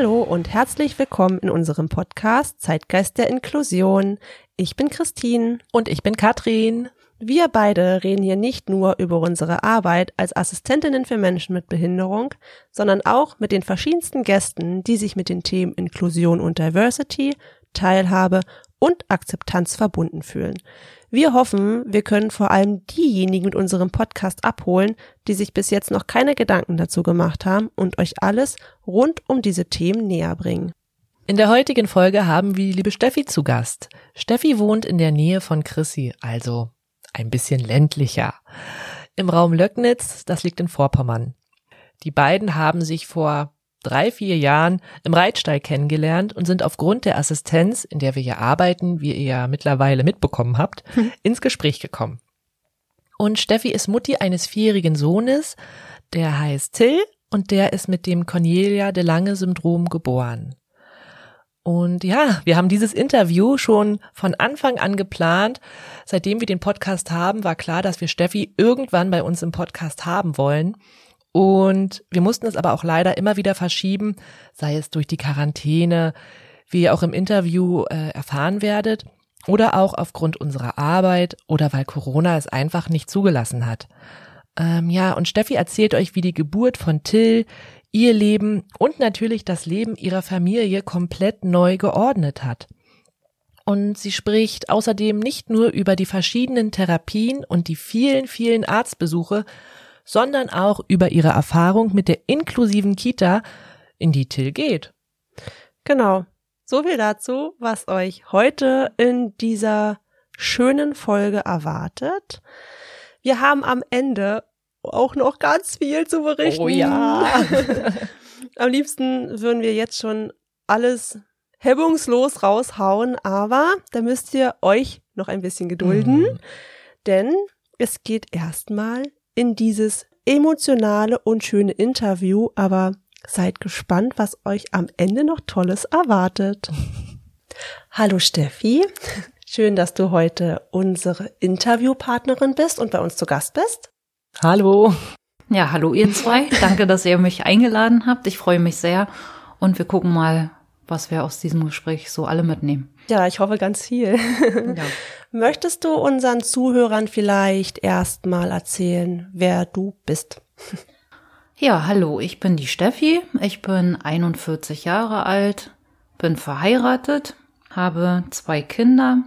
Hallo und herzlich willkommen in unserem Podcast Zeitgeist der Inklusion. Ich bin Christine. Und ich bin Katrin. Wir beide reden hier nicht nur über unsere Arbeit als Assistentinnen für Menschen mit Behinderung, sondern auch mit den verschiedensten Gästen, die sich mit den Themen Inklusion und Diversity, Teilhabe und Akzeptanz verbunden fühlen. Wir hoffen, wir können vor allem diejenigen mit unserem Podcast abholen, die sich bis jetzt noch keine Gedanken dazu gemacht haben und euch alles rund um diese Themen näher bringen. In der heutigen Folge haben wir die liebe Steffi zu Gast. Steffi wohnt in der Nähe von Chrissy, also ein bisschen ländlicher. Im Raum Löcknitz, das liegt in Vorpommern. Die beiden haben sich vor drei, vier Jahren im Reitstall kennengelernt und sind aufgrund der Assistenz, in der wir hier arbeiten, wie ihr ja mittlerweile mitbekommen habt, ins Gespräch gekommen. Und Steffi ist Mutti eines vierjährigen Sohnes, der heißt Till und der ist mit dem Cornelia de Lange Syndrom geboren. Und ja, wir haben dieses Interview schon von Anfang an geplant. Seitdem wir den Podcast haben, war klar, dass wir Steffi irgendwann bei uns im Podcast haben wollen. Und wir mussten es aber auch leider immer wieder verschieben, sei es durch die Quarantäne, wie ihr auch im Interview äh, erfahren werdet, oder auch aufgrund unserer Arbeit oder weil Corona es einfach nicht zugelassen hat. Ähm, ja, und Steffi erzählt euch, wie die Geburt von Till ihr Leben und natürlich das Leben ihrer Familie komplett neu geordnet hat. Und sie spricht außerdem nicht nur über die verschiedenen Therapien und die vielen, vielen Arztbesuche, sondern auch über ihre Erfahrung mit der inklusiven Kita, in die Till geht. Genau. So viel dazu, was euch heute in dieser schönen Folge erwartet. Wir haben am Ende auch noch ganz viel zu berichten. Oh ja. Am liebsten würden wir jetzt schon alles hemmungslos raushauen, aber da müsst ihr euch noch ein bisschen gedulden, Mhm. denn es geht erstmal in dieses emotionale und schöne Interview, aber seid gespannt, was euch am Ende noch Tolles erwartet. Hallo Steffi, schön, dass du heute unsere Interviewpartnerin bist und bei uns zu Gast bist. Hallo. Ja, hallo ihr zwei. Danke, dass ihr mich eingeladen habt. Ich freue mich sehr. Und wir gucken mal, was wir aus diesem Gespräch so alle mitnehmen. Ja, ich hoffe ganz viel. Ja. Möchtest du unseren Zuhörern vielleicht erstmal erzählen, wer du bist? Ja, hallo, ich bin die Steffi. Ich bin 41 Jahre alt, bin verheiratet, habe zwei Kinder.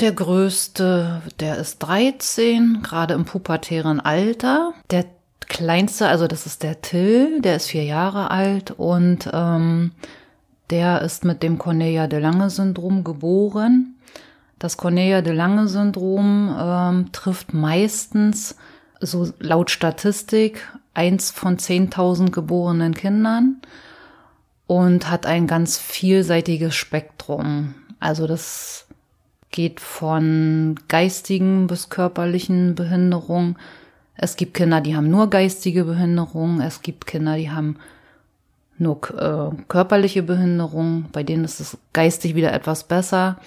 Der größte, der ist 13, gerade im pubertären Alter. Der kleinste, also das ist der Till, der ist vier Jahre alt und ähm, der ist mit dem Cornelia de Lange Syndrom geboren. Das Cornelia de Lange Syndrom ähm, trifft meistens, so laut Statistik, eins von 10.000 geborenen Kindern und hat ein ganz vielseitiges Spektrum. Also das geht von geistigen bis körperlichen Behinderungen. Es gibt Kinder, die haben nur geistige Behinderung. Es gibt Kinder, die haben nur äh, körperliche Behinderung. Bei denen ist es geistig wieder etwas besser.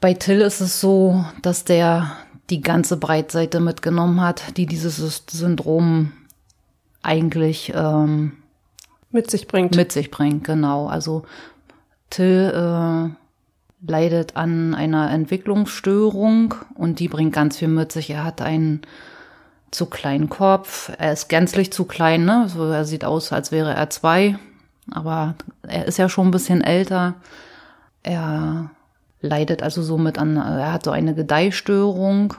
Bei Till ist es so, dass der die ganze Breitseite mitgenommen hat, die dieses Syndrom eigentlich ähm, Mit sich bringt. mit sich bringt. Genau. Also Till äh, leidet an einer Entwicklungsstörung und die bringt ganz viel mit sich. Er hat einen zu kleinen Kopf. Er ist gänzlich zu klein, ne? So, er sieht aus, als wäre er zwei. Aber er ist ja schon ein bisschen älter. Er leidet also somit an, er hat so eine Gedeihstörung.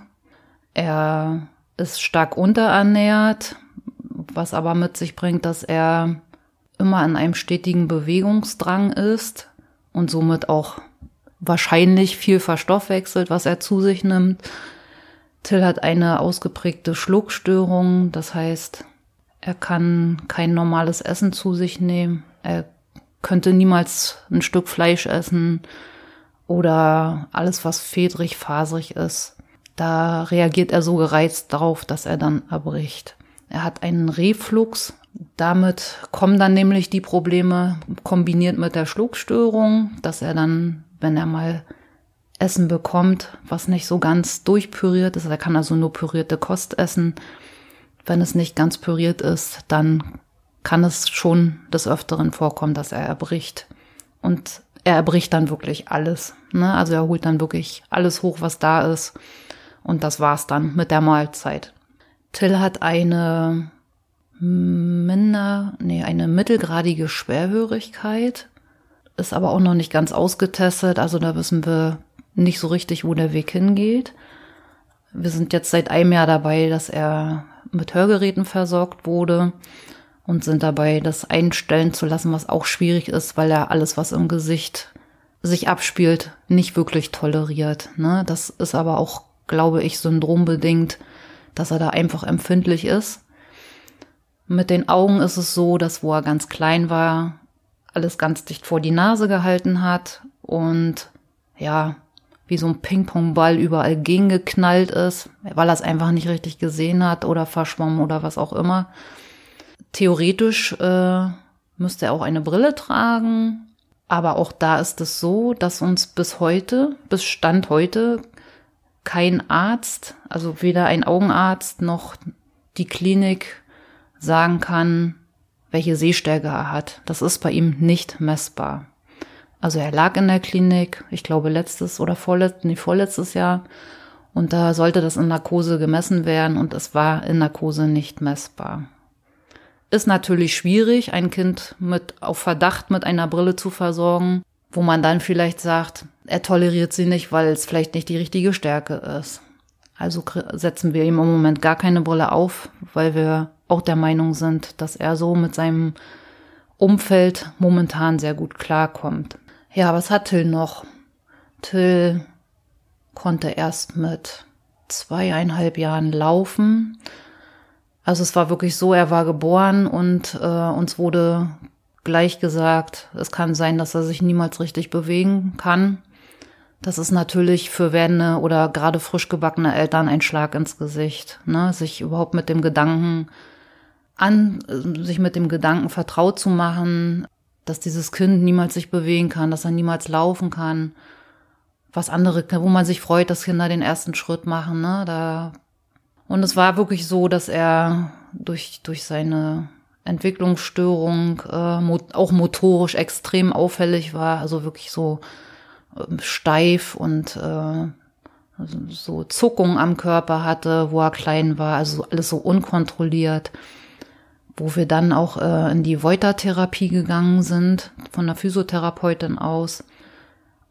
Er ist stark unterernährt, was aber mit sich bringt, dass er immer an einem stetigen Bewegungsdrang ist und somit auch wahrscheinlich viel verstoffwechselt, was er zu sich nimmt. Till hat eine ausgeprägte Schluckstörung, das heißt, er kann kein normales Essen zu sich nehmen. Er könnte niemals ein Stück Fleisch essen oder alles, was fedrig, faserig ist. Da reagiert er so gereizt darauf, dass er dann erbricht. Er hat einen Reflux. Damit kommen dann nämlich die Probleme kombiniert mit der Schluckstörung, dass er dann, wenn er mal Essen bekommt, was nicht so ganz durchpüriert ist, er kann also nur pürierte Kost essen. Wenn es nicht ganz püriert ist, dann kann es schon des Öfteren vorkommen, dass er erbricht. Und er erbricht dann wirklich alles. Ne? Also er holt dann wirklich alles hoch, was da ist. Und das war's dann mit der Mahlzeit. Till hat eine minder, nee, eine mittelgradige Schwerhörigkeit, ist aber auch noch nicht ganz ausgetestet. Also da wissen wir nicht so richtig, wo der Weg hingeht. Wir sind jetzt seit einem Jahr dabei, dass er mit Hörgeräten versorgt wurde und sind dabei, das einstellen zu lassen, was auch schwierig ist, weil er alles, was im Gesicht sich abspielt, nicht wirklich toleriert. Ne? Das ist aber auch, glaube ich, syndrombedingt, dass er da einfach empfindlich ist. Mit den Augen ist es so, dass wo er ganz klein war, alles ganz dicht vor die Nase gehalten hat und ja, wie so ein Ping-Pong-Ball überall gegengeknallt ist, weil er es einfach nicht richtig gesehen hat oder verschwommen oder was auch immer. Theoretisch äh, müsste er auch eine Brille tragen, aber auch da ist es so, dass uns bis heute, bis Stand heute, kein Arzt, also weder ein Augenarzt noch die Klinik sagen kann, welche Sehstärke er hat. Das ist bei ihm nicht messbar. Also er lag in der Klinik, ich glaube letztes oder vorletztes, nee, vorletztes Jahr. Und da sollte das in Narkose gemessen werden und es war in Narkose nicht messbar. Ist natürlich schwierig, ein Kind mit auf Verdacht mit einer Brille zu versorgen, wo man dann vielleicht sagt, er toleriert sie nicht, weil es vielleicht nicht die richtige Stärke ist. Also setzen wir ihm im Moment gar keine Brille auf, weil wir auch der Meinung sind, dass er so mit seinem Umfeld momentan sehr gut klarkommt. Ja, was hat Till noch? Till konnte erst mit zweieinhalb Jahren laufen. Also es war wirklich so, er war geboren und äh, uns wurde gleich gesagt, es kann sein, dass er sich niemals richtig bewegen kann. Das ist natürlich für werdende oder gerade frisch gebackene Eltern ein Schlag ins Gesicht, ne? sich überhaupt mit dem Gedanken an, sich mit dem Gedanken vertraut zu machen, dass dieses Kind niemals sich bewegen kann, dass er niemals laufen kann. Was andere, wo man sich freut, dass Kinder den ersten Schritt machen, ne? Da und es war wirklich so, dass er durch durch seine Entwicklungsstörung äh, auch motorisch extrem auffällig war, also wirklich so äh, steif und äh, so Zuckungen am Körper hatte, wo er klein war, also alles so unkontrolliert wo wir dann auch äh, in die Voiter-Therapie gegangen sind, von der Physiotherapeutin aus.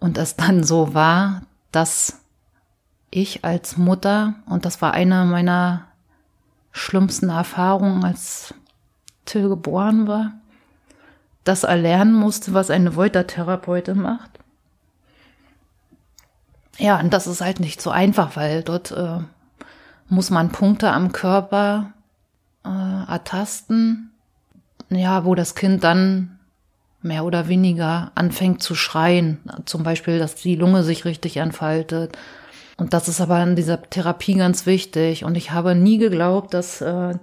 Und es dann so war, dass ich als Mutter, und das war eine meiner schlimmsten Erfahrungen, als Till geboren war, das erlernen musste, was eine Voiter-Therapeutin macht. Ja, und das ist halt nicht so einfach, weil dort äh, muss man Punkte am Körper äh, ertasten, ja, wo das Kind dann mehr oder weniger anfängt zu schreien. Zum Beispiel, dass die Lunge sich richtig entfaltet. Und das ist aber in dieser Therapie ganz wichtig. Und ich habe nie geglaubt, dass äh,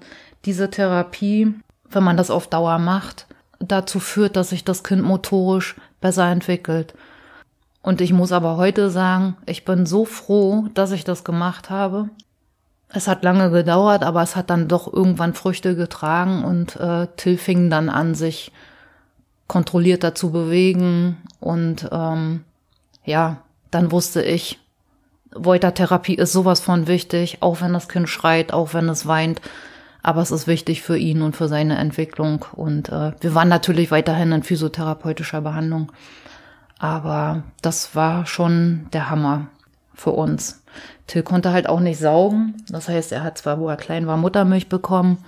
diese Therapie, wenn man das auf Dauer macht, dazu führt, dass sich das Kind motorisch besser entwickelt. Und ich muss aber heute sagen, ich bin so froh, dass ich das gemacht habe, es hat lange gedauert, aber es hat dann doch irgendwann Früchte getragen und äh, Till fing dann an, sich kontrollierter zu bewegen und ähm, ja, dann wusste ich, Voiter-Therapie ist sowas von wichtig, auch wenn das Kind schreit, auch wenn es weint, aber es ist wichtig für ihn und für seine Entwicklung und äh, wir waren natürlich weiterhin in physiotherapeutischer Behandlung, aber das war schon der Hammer für uns. Till konnte halt auch nicht saugen. Das heißt, er hat zwar, wo er klein war, Muttermilch bekommen,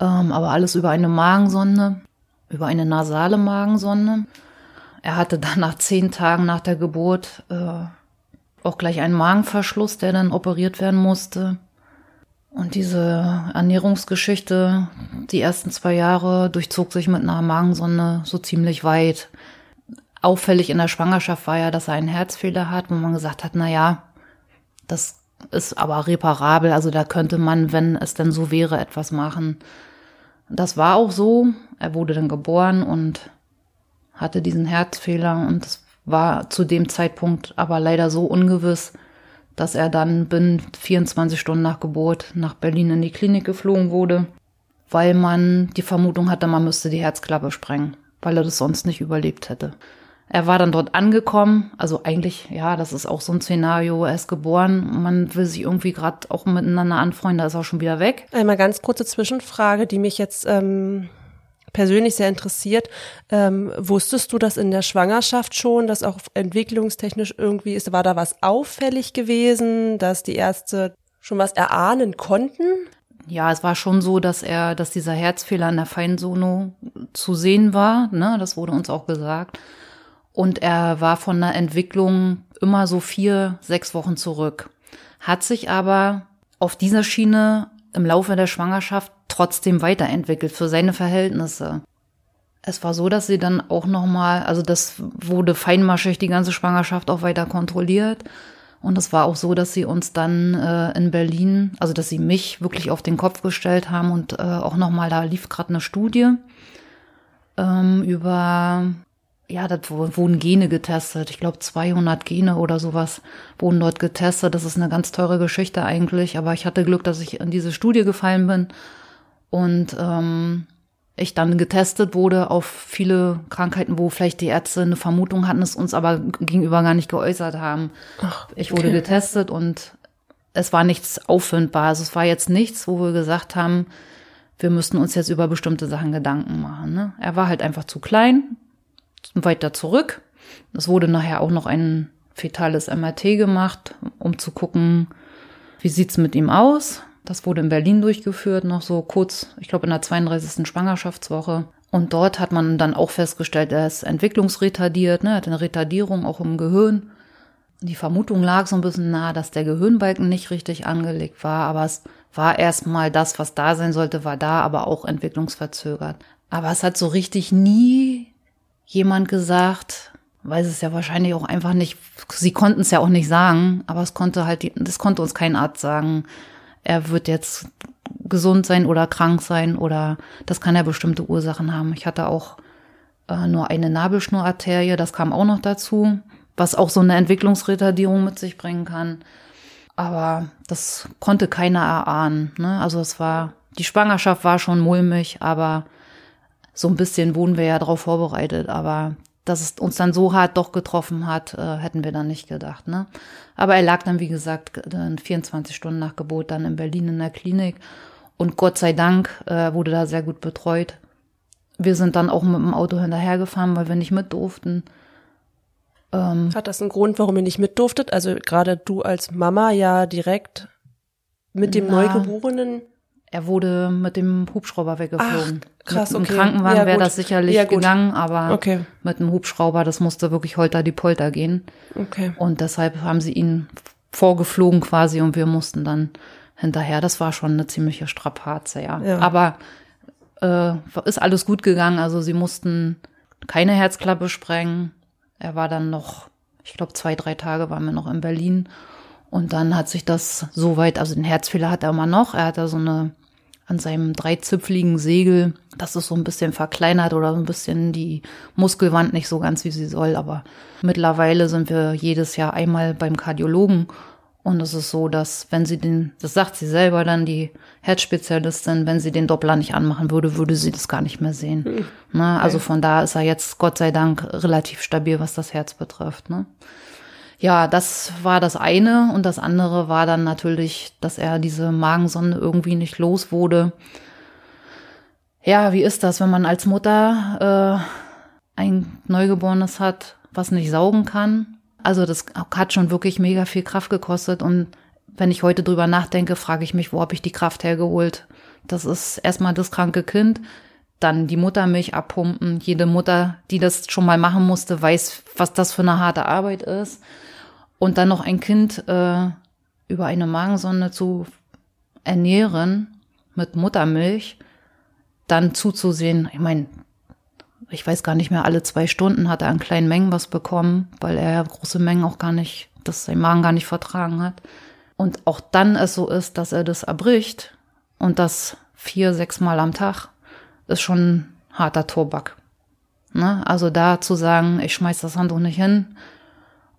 ähm, aber alles über eine Magensonde, über eine nasale Magensonde. er hatte dann nach zehn Tagen nach der Geburt äh, auch gleich einen Magenverschluss, der dann operiert werden musste. Und diese Ernährungsgeschichte, die ersten zwei Jahre, durchzog sich mit einer Magensonde so ziemlich weit. Auffällig in der Schwangerschaft war ja, dass er einen Herzfehler hat, wo man gesagt hat, na ja, das ist aber reparabel, also da könnte man, wenn es denn so wäre, etwas machen. Das war auch so. Er wurde dann geboren und hatte diesen Herzfehler und es war zu dem Zeitpunkt aber leider so ungewiss, dass er dann binnen 24 Stunden nach Geburt nach Berlin in die Klinik geflogen wurde, weil man die Vermutung hatte, man müsste die Herzklappe sprengen, weil er das sonst nicht überlebt hätte. Er war dann dort angekommen, also eigentlich, ja, das ist auch so ein Szenario, er ist geboren, man will sich irgendwie gerade auch miteinander anfreunden, da ist er schon wieder weg. Einmal ganz kurze Zwischenfrage, die mich jetzt ähm, persönlich sehr interessiert. Ähm, wusstest du das in der Schwangerschaft schon, dass auch entwicklungstechnisch irgendwie ist, war da was auffällig gewesen, dass die Ärzte schon was erahnen konnten? Ja, es war schon so, dass er, dass dieser Herzfehler in der Feinsono zu sehen war, ne, das wurde uns auch gesagt. Und er war von der Entwicklung immer so vier, sechs Wochen zurück. Hat sich aber auf dieser Schiene im Laufe der Schwangerschaft trotzdem weiterentwickelt für seine Verhältnisse. Es war so, dass sie dann auch noch mal, also das wurde feinmaschig die ganze Schwangerschaft auch weiter kontrolliert. Und es war auch so, dass sie uns dann äh, in Berlin, also dass sie mich wirklich auf den Kopf gestellt haben und äh, auch noch mal, da lief gerade eine Studie ähm, über ja, da wurden Gene getestet. Ich glaube, 200 Gene oder sowas wurden dort getestet. Das ist eine ganz teure Geschichte eigentlich. Aber ich hatte Glück, dass ich in diese Studie gefallen bin und ähm, ich dann getestet wurde auf viele Krankheiten, wo vielleicht die Ärzte eine Vermutung hatten, es uns aber gegenüber gar nicht geäußert haben. Ach, okay. Ich wurde getestet und es war nichts auffindbar. Also es war jetzt nichts, wo wir gesagt haben, wir müssten uns jetzt über bestimmte Sachen Gedanken machen. Ne? Er war halt einfach zu klein, weiter zurück. Es wurde nachher auch noch ein fetales MRT gemacht, um zu gucken, wie sieht's mit ihm aus. Das wurde in Berlin durchgeführt, noch so kurz, ich glaube in der 32. Schwangerschaftswoche. Und dort hat man dann auch festgestellt, er ist entwicklungsretardiert, ne, hat eine Retardierung auch im Gehirn. Die Vermutung lag so ein bisschen nahe, dass der Gehirnbalken nicht richtig angelegt war, aber es war erstmal das, was da sein sollte, war da, aber auch entwicklungsverzögert. Aber es hat so richtig nie jemand gesagt, weil es ja wahrscheinlich auch einfach nicht, sie konnten es ja auch nicht sagen, aber es konnte halt, das konnte uns kein Arzt sagen. Er wird jetzt gesund sein oder krank sein oder das kann ja bestimmte Ursachen haben. Ich hatte auch äh, nur eine Nabelschnurarterie, das kam auch noch dazu, was auch so eine Entwicklungsretardierung mit sich bringen kann. Aber das konnte keiner erahnen. Ne? Also es war, die Schwangerschaft war schon mulmig, aber so ein bisschen wurden wir ja darauf vorbereitet, aber dass es uns dann so hart doch getroffen hat, äh, hätten wir dann nicht gedacht. Ne? Aber er lag dann, wie gesagt, dann 24 Stunden nach Geburt dann in Berlin in der Klinik. Und Gott sei Dank äh, wurde da sehr gut betreut. Wir sind dann auch mit dem Auto hinterhergefahren, weil wir nicht mit durften. Ähm, hat das einen Grund, warum ihr nicht mit durftet? Also gerade du als Mama ja direkt mit dem na, Neugeborenen er wurde mit dem Hubschrauber weggeflogen. Ach, krass, mit okay. Im Krankenwagen ja, wäre das sicherlich ja, gegangen, aber okay. mit dem Hubschrauber, das musste wirklich holter die Polter gehen. Okay. Und deshalb haben sie ihn vorgeflogen quasi und wir mussten dann hinterher. Das war schon eine ziemliche Strapaze, ja. ja. Aber äh, ist alles gut gegangen. Also sie mussten keine Herzklappe sprengen. Er war dann noch, ich glaube, zwei, drei Tage waren wir noch in Berlin. Und dann hat sich das soweit, also den Herzfehler hat er immer noch. Er hat da so eine an seinem dreizipfligen Segel, das ist so ein bisschen verkleinert oder so ein bisschen die Muskelwand nicht so ganz, wie sie soll. Aber mittlerweile sind wir jedes Jahr einmal beim Kardiologen. Und es ist so, dass wenn sie den, das sagt sie selber dann, die Herzspezialistin, wenn sie den Doppler nicht anmachen würde, würde sie das gar nicht mehr sehen. Mhm. Ne? Also von da ist er jetzt Gott sei Dank relativ stabil, was das Herz betrifft. Ne? Ja, das war das eine und das andere war dann natürlich, dass er diese Magensonde irgendwie nicht los wurde. Ja, wie ist das, wenn man als Mutter äh, ein Neugeborenes hat, was nicht saugen kann? Also das hat schon wirklich mega viel Kraft gekostet und wenn ich heute drüber nachdenke, frage ich mich, wo habe ich die Kraft hergeholt? Das ist erstmal das kranke Kind, dann die Muttermilch abpumpen. Jede Mutter, die das schon mal machen musste, weiß, was das für eine harte Arbeit ist. Und dann noch ein Kind äh, über eine Magensonde zu ernähren mit Muttermilch, dann zuzusehen. Ich meine, ich weiß gar nicht mehr, alle zwei Stunden hat er an kleinen Mengen was bekommen, weil er große Mengen auch gar nicht, dass sein Magen gar nicht vertragen hat. Und auch dann es so ist, dass er das erbricht und das vier, sechs Mal am Tag, ist schon harter Tobak. Ne? Also da zu sagen, ich schmeiß das Handtuch nicht hin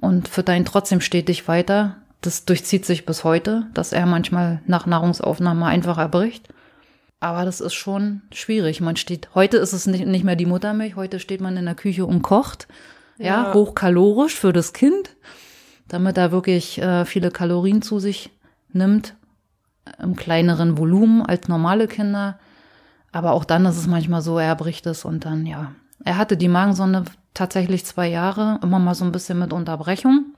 und ihn trotzdem stetig weiter, das durchzieht sich bis heute, dass er manchmal nach Nahrungsaufnahme einfach erbricht. Aber das ist schon schwierig. Man steht, heute ist es nicht, nicht mehr die Muttermilch, heute steht man in der Küche und kocht. Ja, ja hochkalorisch für das Kind, damit er wirklich äh, viele Kalorien zu sich nimmt, im kleineren Volumen als normale Kinder. Aber auch dann ist es manchmal so, er bricht es und dann, ja. Er hatte die Magensonde tatsächlich zwei Jahre, immer mal so ein bisschen mit Unterbrechung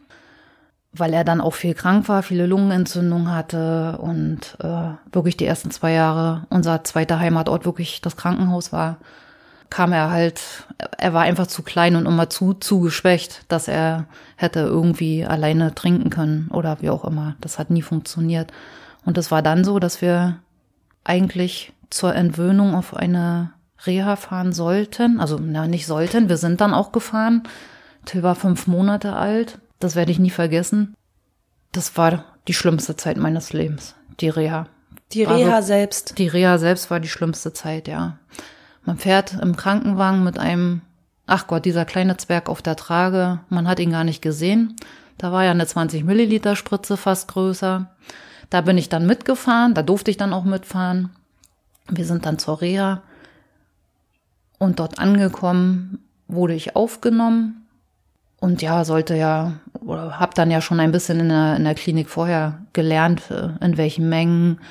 weil er dann auch viel krank war, viele Lungenentzündung hatte und äh, wirklich die ersten zwei Jahre unser zweiter Heimatort wirklich das Krankenhaus war, kam er halt, er war einfach zu klein und immer zu, zu geschwächt, dass er hätte irgendwie alleine trinken können oder wie auch immer. Das hat nie funktioniert. Und es war dann so, dass wir eigentlich zur Entwöhnung auf eine Reha fahren sollten. Also, na, nicht sollten, wir sind dann auch gefahren. Till war fünf Monate alt das werde ich nie vergessen. Das war die schlimmste Zeit meines Lebens, die Reha. Die Reha so, selbst. Die Reha selbst war die schlimmste Zeit, ja. Man fährt im Krankenwagen mit einem, ach Gott, dieser kleine Zwerg auf der Trage. Man hat ihn gar nicht gesehen. Da war ja eine 20 Milliliter Spritze fast größer. Da bin ich dann mitgefahren. Da durfte ich dann auch mitfahren. Wir sind dann zur Reha. Und dort angekommen wurde ich aufgenommen und ja, sollte ja, oder habe dann ja schon ein bisschen in der, in der Klinik vorher gelernt, äh, in welchen Mengen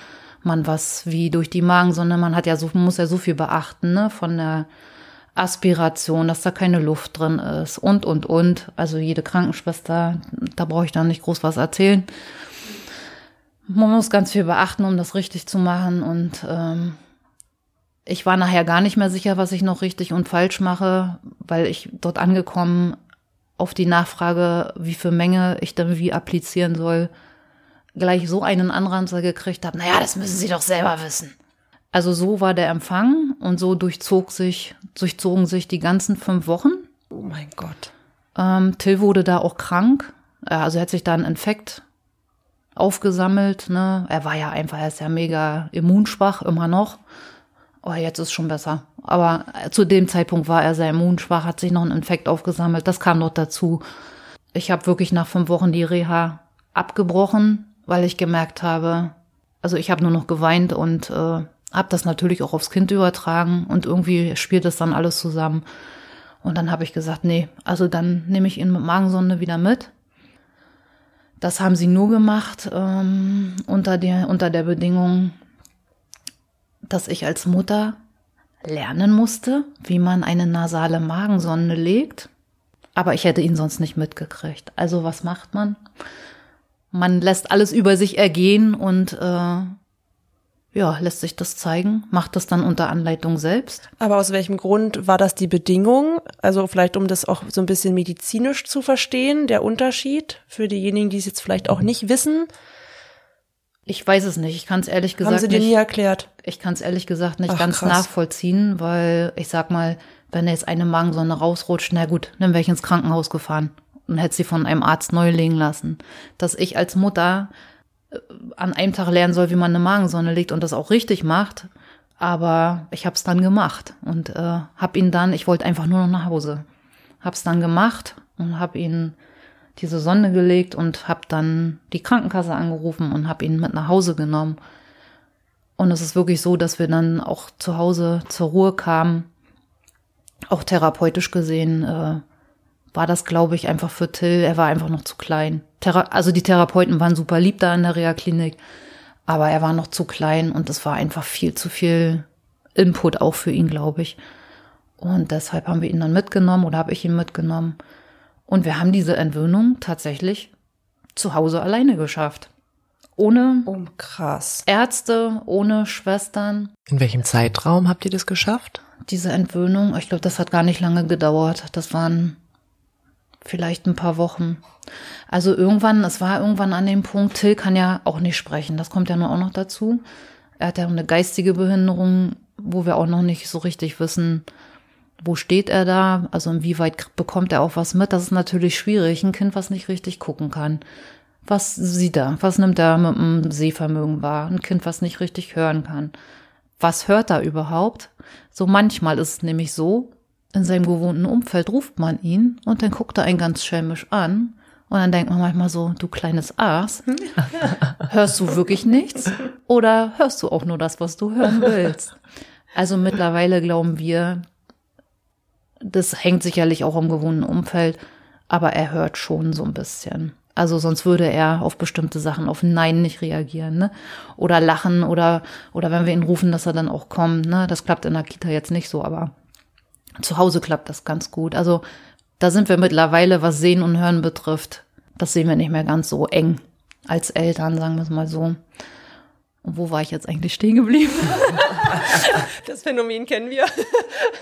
man was wie durch die Magensonde, man hat ja so, muss ja so viel beachten, ne, von der Aspiration, dass da keine Luft drin ist und, und, und. Also jede Krankenschwester, da brauche ich dann nicht groß was erzählen. Man muss ganz viel beachten, um das richtig zu machen und ähm, ich war nachher gar nicht mehr sicher, was ich noch richtig und falsch mache, weil ich dort angekommen auf die Nachfrage, wie viel Menge ich dann wie applizieren soll, gleich so einen Anranzer gekriegt habe, naja, das müssen Sie doch selber wissen. Also so war der Empfang und so durchzog sich, durchzogen sich die ganzen fünf Wochen. Oh mein Gott. Ähm, Till wurde da auch krank. Also er hat sich da einen Infekt aufgesammelt. Ne? Er war ja einfach, er ist ja mega immunschwach, immer noch. Oh, jetzt ist schon besser. Aber zu dem Zeitpunkt war er sehr immunschwach, hat sich noch ein Infekt aufgesammelt. Das kam noch dazu. Ich habe wirklich nach fünf Wochen die Reha abgebrochen, weil ich gemerkt habe, also ich habe nur noch geweint und äh, habe das natürlich auch aufs Kind übertragen und irgendwie spielt das dann alles zusammen. Und dann habe ich gesagt, nee, also dann nehme ich ihn mit Magensonde wieder mit. Das haben sie nur gemacht ähm, unter der unter der Bedingung, dass ich als Mutter lernen musste, wie man eine nasale Magensonde legt. Aber ich hätte ihn sonst nicht mitgekriegt. Also was macht man? Man lässt alles über sich ergehen und äh, ja, lässt sich das zeigen, macht das dann unter Anleitung selbst. Aber aus welchem Grund war das die Bedingung? Also vielleicht, um das auch so ein bisschen medizinisch zu verstehen, der Unterschied für diejenigen, die es jetzt vielleicht auch nicht wissen. Ich weiß es nicht. Ich kann es ehrlich gesagt nicht. Haben Sie dir nie erklärt? Ich kann es ehrlich gesagt nicht Ach, ganz krass. nachvollziehen, weil ich sag mal, wenn jetzt eine Magensonde rausrutscht, na gut, dann wäre ich ins Krankenhaus gefahren und hätte sie von einem Arzt neu legen lassen. Dass ich als Mutter äh, an einem Tag lernen soll, wie man eine Magensonde legt und das auch richtig macht, aber ich habe es dann gemacht und äh, habe ihn dann, ich wollte einfach nur noch nach Hause, habe es dann gemacht und habe ihn diese Sonde gelegt und habe dann die Krankenkasse angerufen und habe ihn mit nach Hause genommen. Und es ist wirklich so, dass wir dann auch zu Hause zur Ruhe kamen. Auch therapeutisch gesehen äh, war das, glaube ich, einfach für Till. Er war einfach noch zu klein. Thera also die Therapeuten waren super lieb da in der Reha-Klinik, aber er war noch zu klein und es war einfach viel zu viel Input auch für ihn, glaube ich. Und deshalb haben wir ihn dann mitgenommen oder habe ich ihn mitgenommen. Und wir haben diese Entwöhnung tatsächlich zu Hause alleine geschafft. Ohne oh, krass. Ärzte, ohne Schwestern. In welchem Zeitraum habt ihr das geschafft? diese Entwöhnung, ich glaube, das hat gar nicht lange gedauert. Das waren vielleicht ein paar Wochen. Also irgendwann, es war irgendwann an dem Punkt, Till kann ja auch nicht sprechen. Das kommt ja nur auch noch dazu. Er hat ja eine geistige Behinderung, wo wir auch noch nicht so richtig wissen, wo steht er da? Also inwieweit bekommt er auch was mit? Das ist natürlich schwierig. Ein Kind, was nicht richtig gucken kann. Was sieht er? Was nimmt er mit dem Sehvermögen wahr? Ein Kind, was nicht richtig hören kann. Was hört er überhaupt? So manchmal ist es nämlich so, in seinem gewohnten Umfeld ruft man ihn und dann guckt er einen ganz schelmisch an und dann denkt man manchmal so, du kleines Aas, hörst du wirklich nichts oder hörst du auch nur das, was du hören willst? Also mittlerweile glauben wir, das hängt sicherlich auch am gewohnten Umfeld, aber er hört schon so ein bisschen. Also sonst würde er auf bestimmte Sachen, auf Nein nicht reagieren, ne? Oder lachen oder, oder wenn wir ihn rufen, dass er dann auch kommt, ne? Das klappt in der Kita jetzt nicht so, aber zu Hause klappt das ganz gut. Also da sind wir mittlerweile, was Sehen und Hören betrifft, das sehen wir nicht mehr ganz so eng als Eltern, sagen wir es mal so. Und wo war ich jetzt eigentlich stehen geblieben? das Phänomen kennen wir.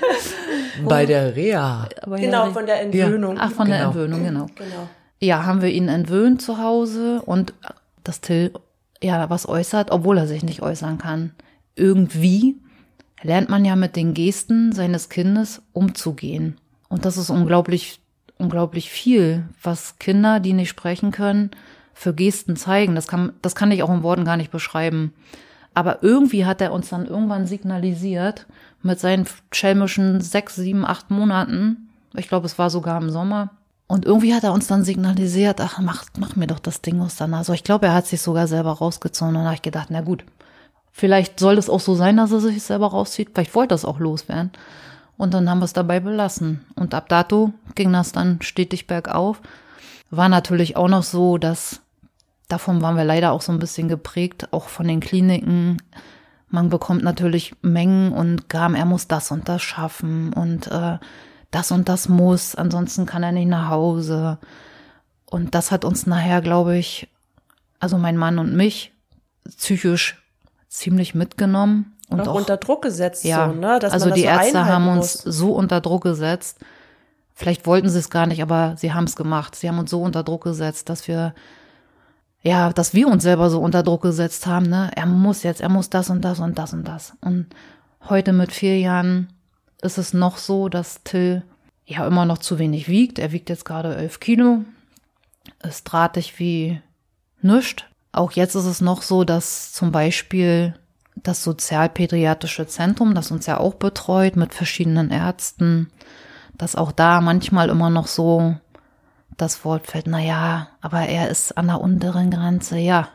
Bei der Reha. genau, von der Entwöhnung. Ach, von genau. der Entwöhnung, genau. genau. Ja, haben wir ihn entwöhnt zu Hause und dass Till ja was äußert, obwohl er sich nicht äußern kann. Irgendwie lernt man ja mit den Gesten seines Kindes umzugehen. Und das ist unglaublich, unglaublich viel, was Kinder, die nicht sprechen können, für Gesten zeigen. Das kann, das kann ich auch in Worten gar nicht beschreiben. Aber irgendwie hat er uns dann irgendwann signalisiert, mit seinen schelmischen sechs, sieben, acht Monaten, ich glaube, es war sogar im Sommer, und irgendwie hat er uns dann signalisiert, ach, mach, mach mir doch das Ding aus der Nase. Ich glaube, er hat sich sogar selber rausgezogen. Und da habe ich gedacht, na gut, vielleicht soll es auch so sein, dass er sich selber rauszieht. Vielleicht wollte es auch loswerden. Und dann haben wir es dabei belassen. Und ab dato ging das dann stetig bergauf. War natürlich auch noch so, dass davon waren wir leider auch so ein bisschen geprägt, auch von den Kliniken. Man bekommt natürlich Mengen und Gramm, er muss das und das schaffen und äh, das und das muss, ansonsten kann er nicht nach Hause. Und das hat uns nachher, glaube ich, also mein Mann und mich, psychisch ziemlich mitgenommen. Und auch, auch unter Druck gesetzt, ja, so, ne? Dass also die so Ärzte haben uns so unter Druck gesetzt. Vielleicht wollten sie es gar nicht, aber sie haben es gemacht. Sie haben uns so unter Druck gesetzt, dass wir, ja, dass wir uns selber so unter Druck gesetzt haben, ne? Er muss jetzt, er muss das und das und das und das. Und heute mit vier Jahren ist es noch so, dass Till ja immer noch zu wenig wiegt. Er wiegt jetzt gerade elf Kilo, ist drahtig wie nischt. Auch jetzt ist es noch so, dass zum Beispiel das Sozialpädiatrische Zentrum, das uns ja auch betreut mit verschiedenen Ärzten, dass auch da manchmal immer noch so das Wort fällt, na ja, aber er ist an der unteren Grenze, ja.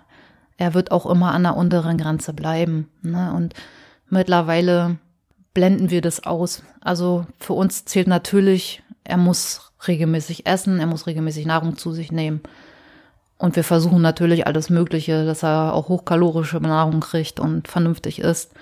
Er wird auch immer an der unteren Grenze bleiben. Ne? Und mittlerweile blenden wir das aus. Also für uns zählt natürlich, er muss regelmäßig essen, er muss regelmäßig Nahrung zu sich nehmen. Und wir versuchen natürlich alles Mögliche, dass er auch hochkalorische Nahrung kriegt und vernünftig isst.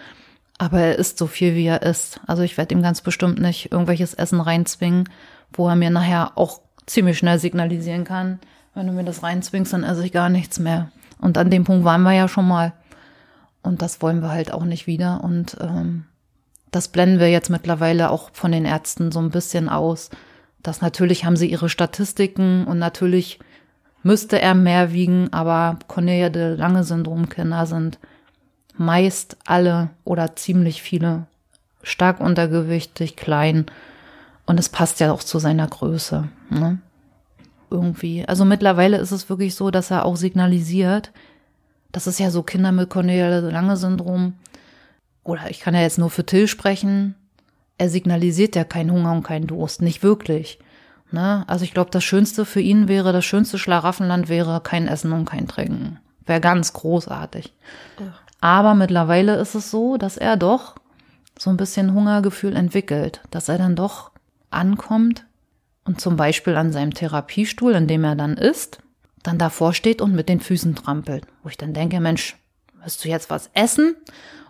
Aber er isst so viel, wie er isst. Also ich werde ihm ganz bestimmt nicht irgendwelches Essen reinzwingen, wo er mir nachher auch ziemlich schnell signalisieren kann, wenn du mir das reinzwingst, dann esse ich gar nichts mehr. Und an dem Punkt waren wir ja schon mal. Und das wollen wir halt auch nicht wieder. Und ähm, das blenden wir jetzt mittlerweile auch von den Ärzten so ein bisschen aus. Das natürlich haben sie ihre Statistiken und natürlich müsste er mehr wiegen, aber Cornelia de Lange Syndromkinder sind meist alle oder ziemlich viele stark untergewichtig, klein und es passt ja auch zu seiner Größe. Ne? Irgendwie. Also mittlerweile ist es wirklich so, dass er auch signalisiert, das ist ja so Kinder mit Cornelia de Lange Syndrom, oder ich kann ja jetzt nur für Till sprechen, er signalisiert ja keinen Hunger und keinen Durst, nicht wirklich. Ne? Also ich glaube, das Schönste für ihn wäre, das schönste Schlaraffenland wäre kein Essen und kein Trinken. Wäre ganz großartig. Ach. Aber mittlerweile ist es so, dass er doch so ein bisschen Hungergefühl entwickelt, dass er dann doch ankommt und zum Beispiel an seinem Therapiestuhl, in dem er dann ist, dann davor steht und mit den Füßen trampelt. Wo ich dann denke, Mensch, willst du jetzt was essen?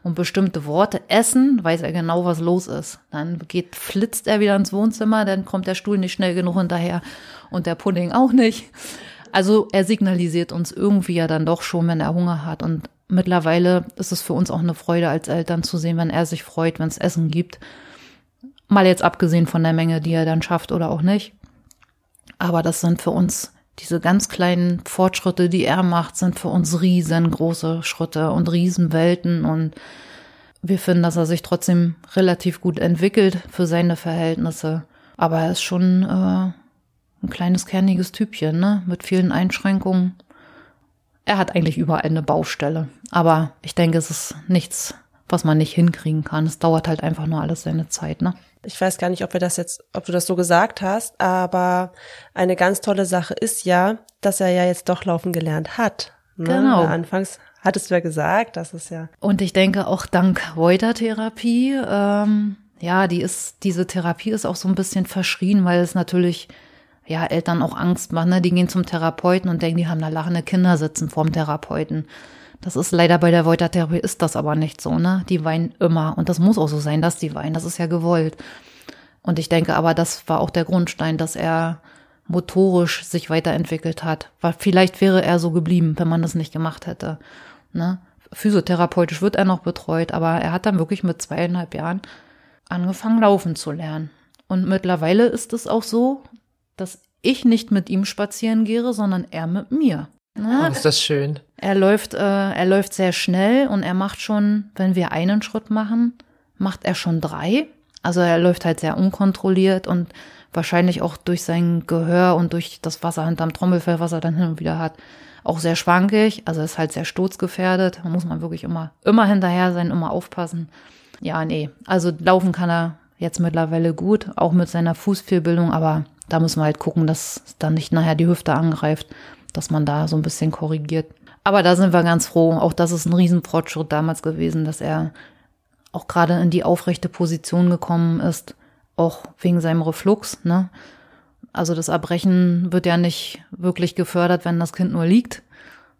und bestimmte Worte essen, weiß er genau, was los ist. Dann geht, flitzt er wieder ins Wohnzimmer, dann kommt der Stuhl nicht schnell genug hinterher und der Pudding auch nicht. Also er signalisiert uns irgendwie ja dann doch schon, wenn er Hunger hat. Und mittlerweile ist es für uns auch eine Freude als Eltern zu sehen, wenn er sich freut, wenn es Essen gibt. Mal jetzt abgesehen von der Menge, die er dann schafft oder auch nicht. Aber das sind für uns diese ganz kleinen Fortschritte, die er macht, sind für uns riesengroße Schritte und Riesenwelten und wir finden, dass er sich trotzdem relativ gut entwickelt für seine Verhältnisse. Aber er ist schon äh, ein kleines kerniges Typchen, ne? Mit vielen Einschränkungen. Er hat eigentlich überall eine Baustelle. Aber ich denke, es ist nichts, was man nicht hinkriegen kann. Es dauert halt einfach nur alles seine Zeit, ne? Ich weiß gar nicht, ob wir das jetzt, ob du das so gesagt hast, aber eine ganz tolle Sache ist ja, dass er ja jetzt doch laufen gelernt hat. Ne? Genau. Anfangs hattest du ja gesagt, das ist ja. Und ich denke auch dank Reuter-Therapie, ähm, ja, die ist, diese Therapie ist auch so ein bisschen verschrien, weil es natürlich ja, Eltern auch Angst machen, ne? Die gehen zum Therapeuten und denken, die haben da lachende Kinder sitzen vorm Therapeuten. Das ist leider bei der Voiter-Therapie ist das aber nicht so, ne? Die weinen immer. Und das muss auch so sein, dass die weinen. Das ist ja gewollt. Und ich denke aber, das war auch der Grundstein, dass er motorisch sich weiterentwickelt hat. Weil vielleicht wäre er so geblieben, wenn man das nicht gemacht hätte. Ne? Physiotherapeutisch wird er noch betreut, aber er hat dann wirklich mit zweieinhalb Jahren angefangen, laufen zu lernen. Und mittlerweile ist es auch so, dass ich nicht mit ihm spazieren gehe, sondern er mit mir. Ne? Oh, ist das schön. Er läuft, äh, er läuft sehr schnell und er macht schon, wenn wir einen Schritt machen, macht er schon drei. Also er läuft halt sehr unkontrolliert und wahrscheinlich auch durch sein Gehör und durch das Wasser hinterm Trommelfell, was er dann hin und wieder hat, auch sehr schwankig. Also ist halt sehr sturzgefährdet. Da muss man wirklich immer, immer hinterher sein, immer aufpassen. Ja, nee. Also laufen kann er jetzt mittlerweile gut, auch mit seiner Fußfehlbildung, aber da muss man halt gucken, dass dann nicht nachher die Hüfte angreift, dass man da so ein bisschen korrigiert. Aber da sind wir ganz froh. Auch das ist ein Riesenfortschritt damals gewesen, dass er auch gerade in die aufrechte Position gekommen ist, auch wegen seinem Reflux. Ne? Also das Erbrechen wird ja nicht wirklich gefördert, wenn das Kind nur liegt.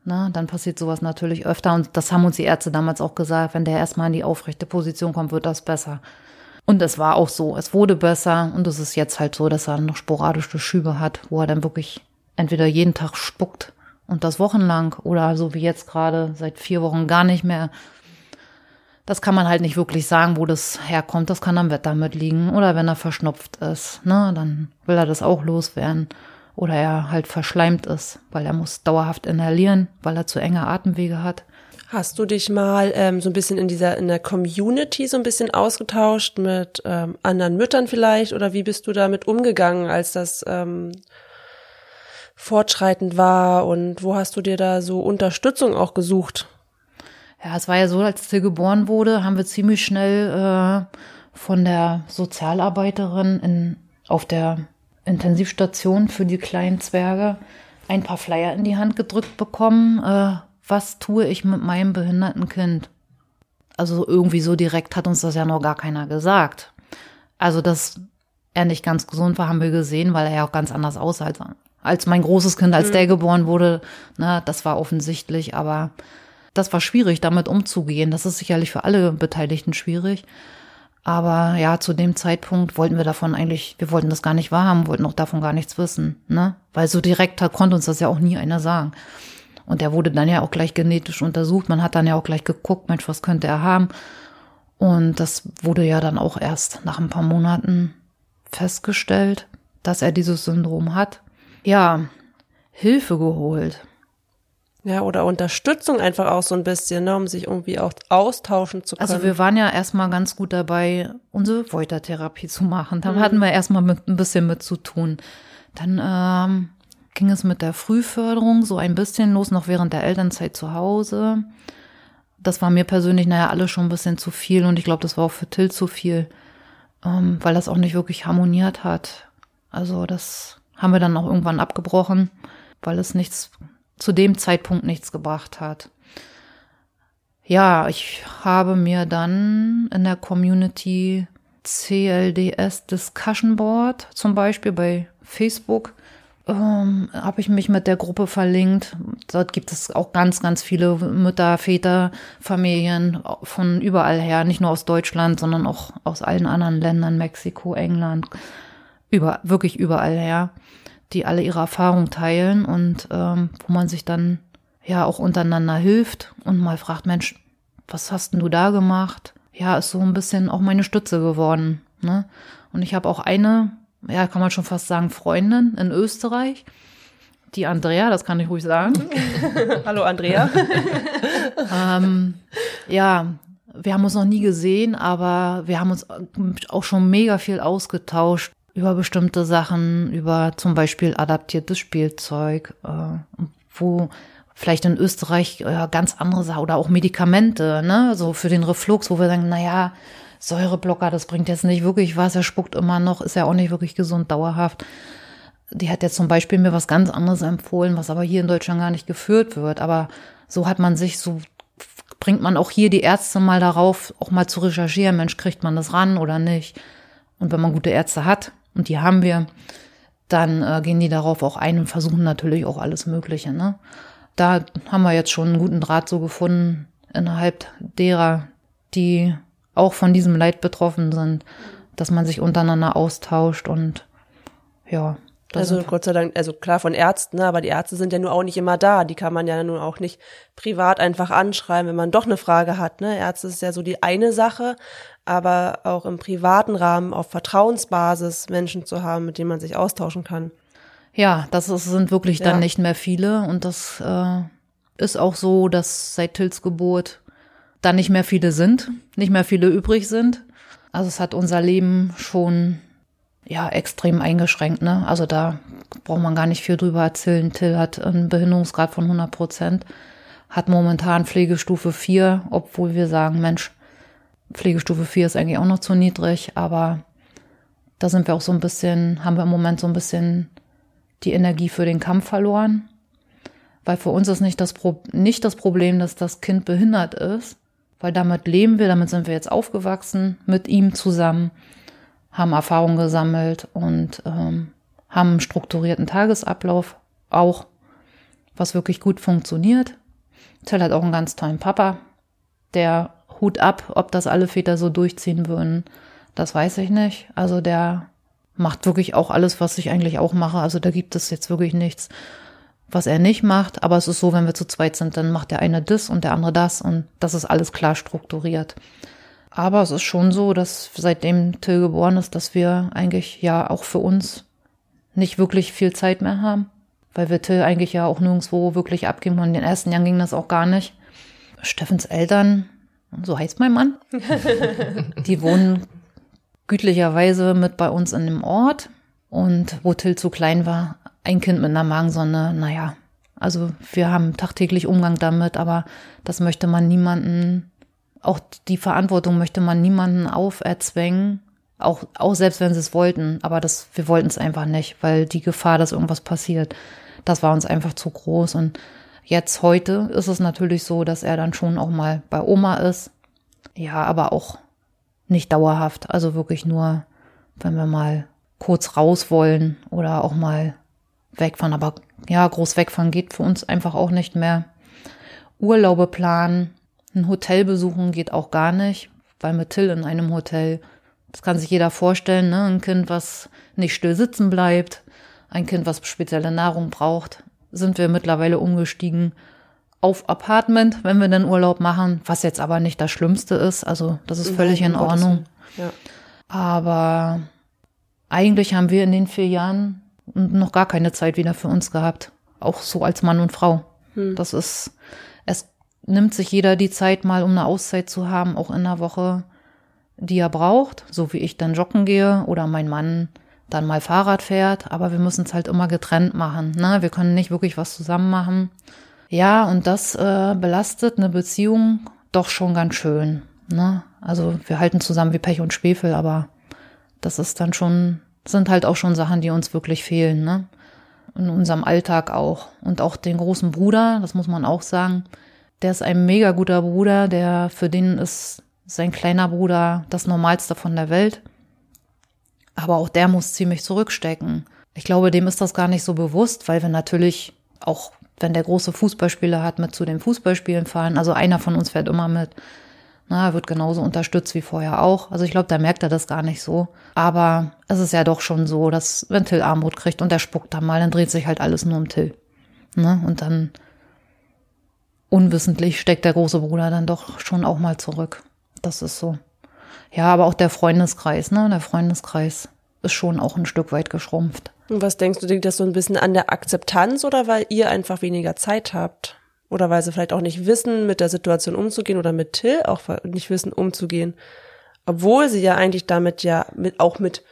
Ne? Dann passiert sowas natürlich öfter und das haben uns die Ärzte damals auch gesagt, wenn der erstmal in die aufrechte Position kommt, wird das besser. Und es war auch so, es wurde besser und es ist jetzt halt so, dass er noch sporadische Schübe hat, wo er dann wirklich entweder jeden Tag spuckt und das wochenlang oder so wie jetzt gerade seit vier Wochen gar nicht mehr. Das kann man halt nicht wirklich sagen, wo das herkommt. Das kann am Wetter mitliegen oder wenn er verschnupft ist, ne, dann will er das auch loswerden oder er halt verschleimt ist, weil er muss dauerhaft inhalieren, weil er zu enge Atemwege hat. Hast du dich mal ähm, so ein bisschen in dieser in der Community so ein bisschen ausgetauscht mit ähm, anderen Müttern vielleicht oder wie bist du damit umgegangen, als das ähm, fortschreitend war und wo hast du dir da so Unterstützung auch gesucht? Ja, es war ja so, als Till geboren wurde, haben wir ziemlich schnell äh, von der Sozialarbeiterin in, auf der Intensivstation für die kleinen Zwerge ein paar Flyer in die Hand gedrückt bekommen. Äh, was tue ich mit meinem behinderten Kind? Also irgendwie so direkt hat uns das ja noch gar keiner gesagt. Also, dass er nicht ganz gesund war, haben wir gesehen, weil er ja auch ganz anders aussah als, als mein großes Kind, als mhm. der geboren wurde. Ne, das war offensichtlich, aber das war schwierig, damit umzugehen. Das ist sicherlich für alle Beteiligten schwierig. Aber ja, zu dem Zeitpunkt wollten wir davon eigentlich, wir wollten das gar nicht wahrhaben, wollten auch davon gar nichts wissen, ne? Weil so direkt hat, konnte uns das ja auch nie einer sagen. Und der wurde dann ja auch gleich genetisch untersucht. Man hat dann ja auch gleich geguckt, Mensch, was könnte er haben? Und das wurde ja dann auch erst nach ein paar Monaten festgestellt, dass er dieses Syndrom hat. Ja, Hilfe geholt. Ja, oder Unterstützung einfach auch so ein bisschen, ne, um sich irgendwie auch austauschen zu also können. Also wir waren ja erstmal ganz gut dabei, unsere Voitertherapie zu machen. Da mhm. hatten wir erstmal mit, ein bisschen mit zu tun. Dann ähm, ging es mit der Frühförderung so ein bisschen los, noch während der Elternzeit zu Hause. Das war mir persönlich, naja, alles schon ein bisschen zu viel und ich glaube, das war auch für Till zu viel, ähm, weil das auch nicht wirklich harmoniert hat. Also das haben wir dann auch irgendwann abgebrochen, weil es nichts, zu dem Zeitpunkt nichts gebracht hat. Ja, ich habe mir dann in der Community CLDS Discussion Board zum Beispiel bei Facebook ähm, habe ich mich mit der Gruppe verlinkt. Dort gibt es auch ganz, ganz viele Mütter, Väter, Familien von überall her, nicht nur aus Deutschland, sondern auch aus allen anderen Ländern, Mexiko, England, über, wirklich überall her, die alle ihre Erfahrung teilen und ähm, wo man sich dann ja auch untereinander hilft und mal fragt, Mensch, was hast denn du da gemacht? Ja, ist so ein bisschen auch meine Stütze geworden. Ne? Und ich habe auch eine, ja, kann man schon fast sagen, Freundin in Österreich. Die Andrea, das kann ich ruhig sagen. Hallo Andrea. ähm, ja, wir haben uns noch nie gesehen, aber wir haben uns auch schon mega viel ausgetauscht über bestimmte Sachen, über zum Beispiel adaptiertes Spielzeug, äh, wo vielleicht in Österreich äh, ganz andere Sachen oder auch Medikamente, ne, so für den Reflux, wo wir sagen, na ja, Säureblocker, das bringt jetzt nicht wirklich was, er spuckt immer noch, ist ja auch nicht wirklich gesund dauerhaft. Die hat jetzt zum Beispiel mir was ganz anderes empfohlen, was aber hier in Deutschland gar nicht geführt wird. Aber so hat man sich, so bringt man auch hier die Ärzte mal darauf, auch mal zu recherchieren, Mensch, kriegt man das ran oder nicht? Und wenn man gute Ärzte hat, und die haben wir, dann äh, gehen die darauf auch ein und versuchen natürlich auch alles Mögliche. Ne? Da haben wir jetzt schon einen guten Draht so gefunden innerhalb derer, die auch von diesem Leid betroffen sind, dass man sich untereinander austauscht und ja. Also Gott sei Dank, also klar von Ärzten, ne, aber die Ärzte sind ja nur auch nicht immer da. Die kann man ja nun auch nicht privat einfach anschreiben, wenn man doch eine Frage hat. Ne? Ärzte ist ja so die eine Sache, aber auch im privaten Rahmen auf Vertrauensbasis Menschen zu haben, mit denen man sich austauschen kann. Ja, das ist, sind wirklich dann ja. nicht mehr viele und das äh, ist auch so, dass seit Tills Geburt da nicht mehr viele sind, nicht mehr viele übrig sind. Also es hat unser Leben schon ja extrem eingeschränkt. Ne? Also da braucht man gar nicht viel drüber erzählen. Till hat einen Behinderungsgrad von 100 Prozent, hat momentan Pflegestufe 4, obwohl wir sagen, Mensch, Pflegestufe 4 ist eigentlich auch noch zu niedrig, aber da sind wir auch so ein bisschen, haben wir im Moment so ein bisschen die Energie für den Kampf verloren. Weil für uns ist nicht das, Pro nicht das Problem, dass das Kind behindert ist, weil damit leben wir, damit sind wir jetzt aufgewachsen mit ihm zusammen, haben Erfahrungen gesammelt und ähm, haben einen strukturierten Tagesablauf auch, was wirklich gut funktioniert. Tell hat auch einen ganz tollen Papa, der Hut ab, ob das alle Väter so durchziehen würden, das weiß ich nicht. Also der macht wirklich auch alles, was ich eigentlich auch mache. Also da gibt es jetzt wirklich nichts, was er nicht macht. Aber es ist so, wenn wir zu zweit sind, dann macht der eine das und der andere das und das ist alles klar strukturiert. Aber es ist schon so, dass seitdem Till geboren ist, dass wir eigentlich ja auch für uns nicht wirklich viel Zeit mehr haben, weil wir Till eigentlich ja auch nirgendwo wirklich abgeben. Und in den ersten Jahren ging das auch gar nicht. Steffens Eltern, so heißt mein Mann, die wohnen gütlicherweise mit bei uns in dem Ort. Und wo Till zu klein war, ein Kind mit einer Magensonde, naja, also wir haben tagtäglich Umgang damit, aber das möchte man niemanden, auch die Verantwortung möchte man niemanden auferzwängen, auch, auch selbst wenn sie es wollten, aber das, wir wollten es einfach nicht, weil die Gefahr, dass irgendwas passiert, das war uns einfach zu groß. Und jetzt heute ist es natürlich so, dass er dann schon auch mal bei Oma ist. Ja, aber auch nicht dauerhaft, also wirklich nur, wenn wir mal kurz raus wollen oder auch mal wegfahren. Aber ja, groß wegfahren geht für uns einfach auch nicht mehr. Urlaube planen, ein Hotel besuchen geht auch gar nicht, weil mit Till in einem Hotel, das kann sich jeder vorstellen, ne? ein Kind, was nicht still sitzen bleibt, ein Kind, was spezielle Nahrung braucht, sind wir mittlerweile umgestiegen auf Apartment, wenn wir den Urlaub machen, was jetzt aber nicht das Schlimmste ist. Also das ist völlig in Ordnung. Ja. Aber eigentlich haben wir in den vier Jahren noch gar keine Zeit wieder für uns gehabt. Auch so als Mann und Frau. Hm. Das ist, es nimmt sich jeder die Zeit mal, um eine Auszeit zu haben, auch in der Woche, die er braucht. So wie ich dann joggen gehe oder mein Mann dann mal Fahrrad fährt. Aber wir müssen es halt immer getrennt machen. Ne? Wir können nicht wirklich was zusammen machen. Ja, und das äh, belastet eine Beziehung doch schon ganz schön. Ne? Also wir halten zusammen wie Pech und Schwefel, aber das ist dann schon, sind halt auch schon Sachen, die uns wirklich fehlen, ne? In unserem Alltag auch. Und auch den großen Bruder, das muss man auch sagen, der ist ein mega guter Bruder, der für den ist sein kleiner Bruder das Normalste von der Welt. Aber auch der muss ziemlich zurückstecken. Ich glaube, dem ist das gar nicht so bewusst, weil wir natürlich auch wenn der große Fußballspieler hat, mit zu den Fußballspielen fahren. Also einer von uns fährt immer mit. Na, wird genauso unterstützt wie vorher auch. Also ich glaube, da merkt er das gar nicht so. Aber es ist ja doch schon so, dass wenn Till Armut kriegt und der spuckt dann mal, dann dreht sich halt alles nur um Till. Ne? Und dann unwissentlich steckt der große Bruder dann doch schon auch mal zurück. Das ist so. Ja, aber auch der Freundeskreis, ne? Der Freundeskreis ist schon auch ein Stück weit geschrumpft. Und was denkst du, liegt das so ein bisschen an der Akzeptanz oder weil ihr einfach weniger Zeit habt? Oder weil sie vielleicht auch nicht wissen, mit der Situation umzugehen oder mit Till auch nicht wissen, umzugehen? Obwohl sie ja eigentlich damit ja mit, auch mit,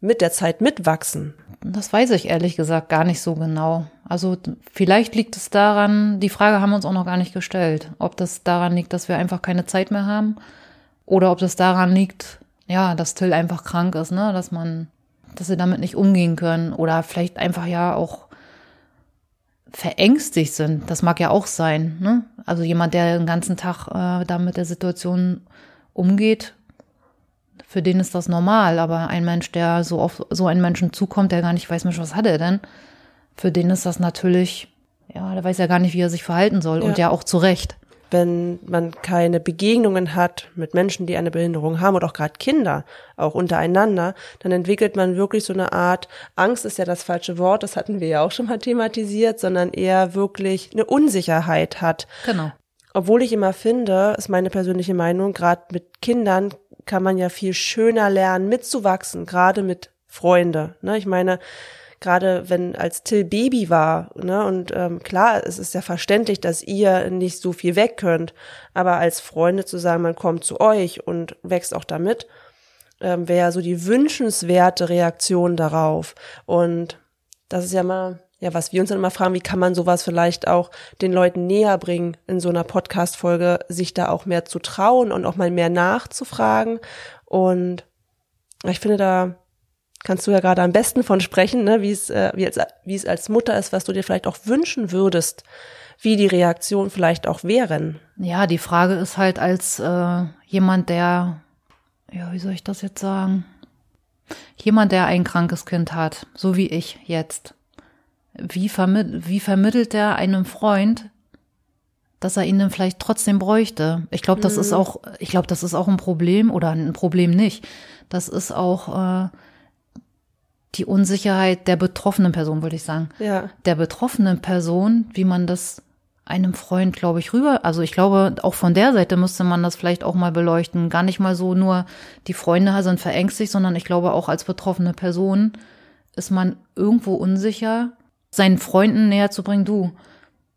mit der Zeit mitwachsen. Das weiß ich ehrlich gesagt gar nicht so genau. Also vielleicht liegt es daran, die Frage haben wir uns auch noch gar nicht gestellt, ob das daran liegt, dass wir einfach keine Zeit mehr haben oder ob das daran liegt, ja, dass Till einfach krank ist, ne, dass man, dass sie damit nicht umgehen können oder vielleicht einfach ja auch verängstigt sind. Das mag ja auch sein, ne? Also jemand, der den ganzen Tag äh, da mit der Situation umgeht, für den ist das normal, aber ein Mensch, der so auf so einen Menschen zukommt, der gar nicht weiß, Mensch, was hat er denn? Für den ist das natürlich, ja, der weiß ja gar nicht, wie er sich verhalten soll ja. und ja auch zu Recht. Wenn man keine Begegnungen hat mit Menschen, die eine Behinderung haben oder auch gerade Kinder, auch untereinander, dann entwickelt man wirklich so eine Art, Angst ist ja das falsche Wort, das hatten wir ja auch schon mal thematisiert, sondern eher wirklich eine Unsicherheit hat. Genau. Obwohl ich immer finde, ist meine persönliche Meinung, gerade mit Kindern kann man ja viel schöner lernen, mitzuwachsen, gerade mit Freunde. Ne? Ich meine, gerade wenn als Till Baby war, ne, und ähm, klar, es ist ja verständlich, dass ihr nicht so viel weg könnt, aber als Freunde zu sagen, man kommt zu euch und wächst auch damit, ähm, wäre so die wünschenswerte Reaktion darauf. Und das ist ja mal ja, was wir uns dann immer fragen, wie kann man sowas vielleicht auch den Leuten näher bringen in so einer Podcast-Folge, sich da auch mehr zu trauen und auch mal mehr nachzufragen. Und ich finde, da kannst du ja gerade am besten von sprechen, ne, wie es, äh, wie, als, wie es als Mutter ist, was du dir vielleicht auch wünschen würdest, wie die Reaktion vielleicht auch wären. Ja, die Frage ist halt als äh, jemand, der, ja, wie soll ich das jetzt sagen? Jemand, der ein krankes Kind hat, so wie ich jetzt wie, vermitt wie vermittelt er einem Freund, dass er ihn dann vielleicht trotzdem bräuchte? Ich glaube, das mhm. ist auch, ich glaube, das ist auch ein Problem oder ein Problem nicht. Das ist auch äh, die Unsicherheit der betroffenen Person, würde ich sagen. Ja. Der betroffenen Person, wie man das einem Freund, glaube ich, rüber. Also ich glaube, auch von der Seite müsste man das vielleicht auch mal beleuchten. Gar nicht mal so nur die Freunde sind verängstigt, sondern ich glaube auch als betroffene Person ist man irgendwo unsicher, seinen Freunden näher zu bringen, du,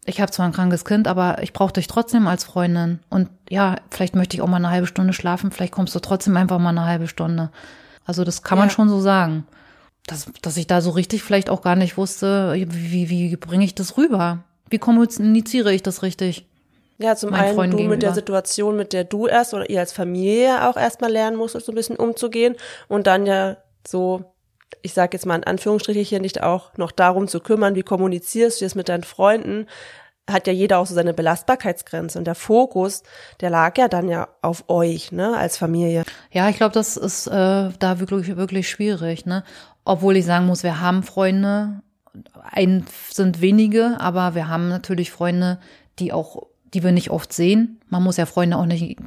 ich habe zwar ein krankes Kind, aber ich brauche dich trotzdem als Freundin. Und ja, vielleicht möchte ich auch mal eine halbe Stunde schlafen, vielleicht kommst du trotzdem einfach mal eine halbe Stunde. Also das kann man schon so sagen. Dass, dass ich da so richtig vielleicht auch gar nicht wusste, wie, wie, wie bringe ich das rüber? Wie kommuniziere ich das richtig? Ja, zum einen Freund du gegenüber. mit der Situation, mit der du erst oder ihr als Familie auch erstmal lernen musstet, so ein bisschen umzugehen und dann ja so ich sage jetzt mal in Anführungsstrichen, nicht auch noch darum zu kümmern, wie kommunizierst du jetzt mit deinen Freunden, hat ja jeder auch so seine Belastbarkeitsgrenze und der Fokus, der lag ja dann ja auf euch, ne, als Familie. Ja, ich glaube, das ist äh, da wirklich wirklich schwierig, ne? Obwohl ich sagen muss, wir haben Freunde, ein sind wenige, aber wir haben natürlich Freunde, die auch, die wir nicht oft sehen. Man muss ja Freunde auch nicht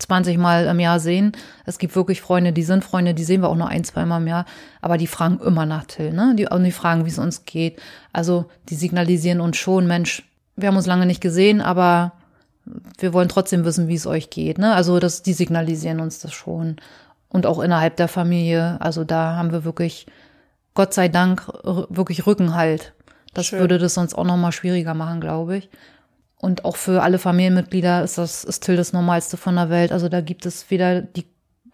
20 Mal im Jahr sehen. Es gibt wirklich Freunde, die sind Freunde, die sehen wir auch nur ein, zwei Mal im Jahr, aber die fragen immer nach Till, ne? Die, die fragen, wie es uns geht. Also die signalisieren uns schon, Mensch, wir haben uns lange nicht gesehen, aber wir wollen trotzdem wissen, wie es euch geht, ne? Also das, die signalisieren uns das schon. Und auch innerhalb der Familie, also da haben wir wirklich, Gott sei Dank, wirklich Rückenhalt. Das Schön. würde das sonst auch noch mal schwieriger machen, glaube ich. Und auch für alle Familienmitglieder ist das ist Till das Normalste von der Welt. Also da gibt es weder die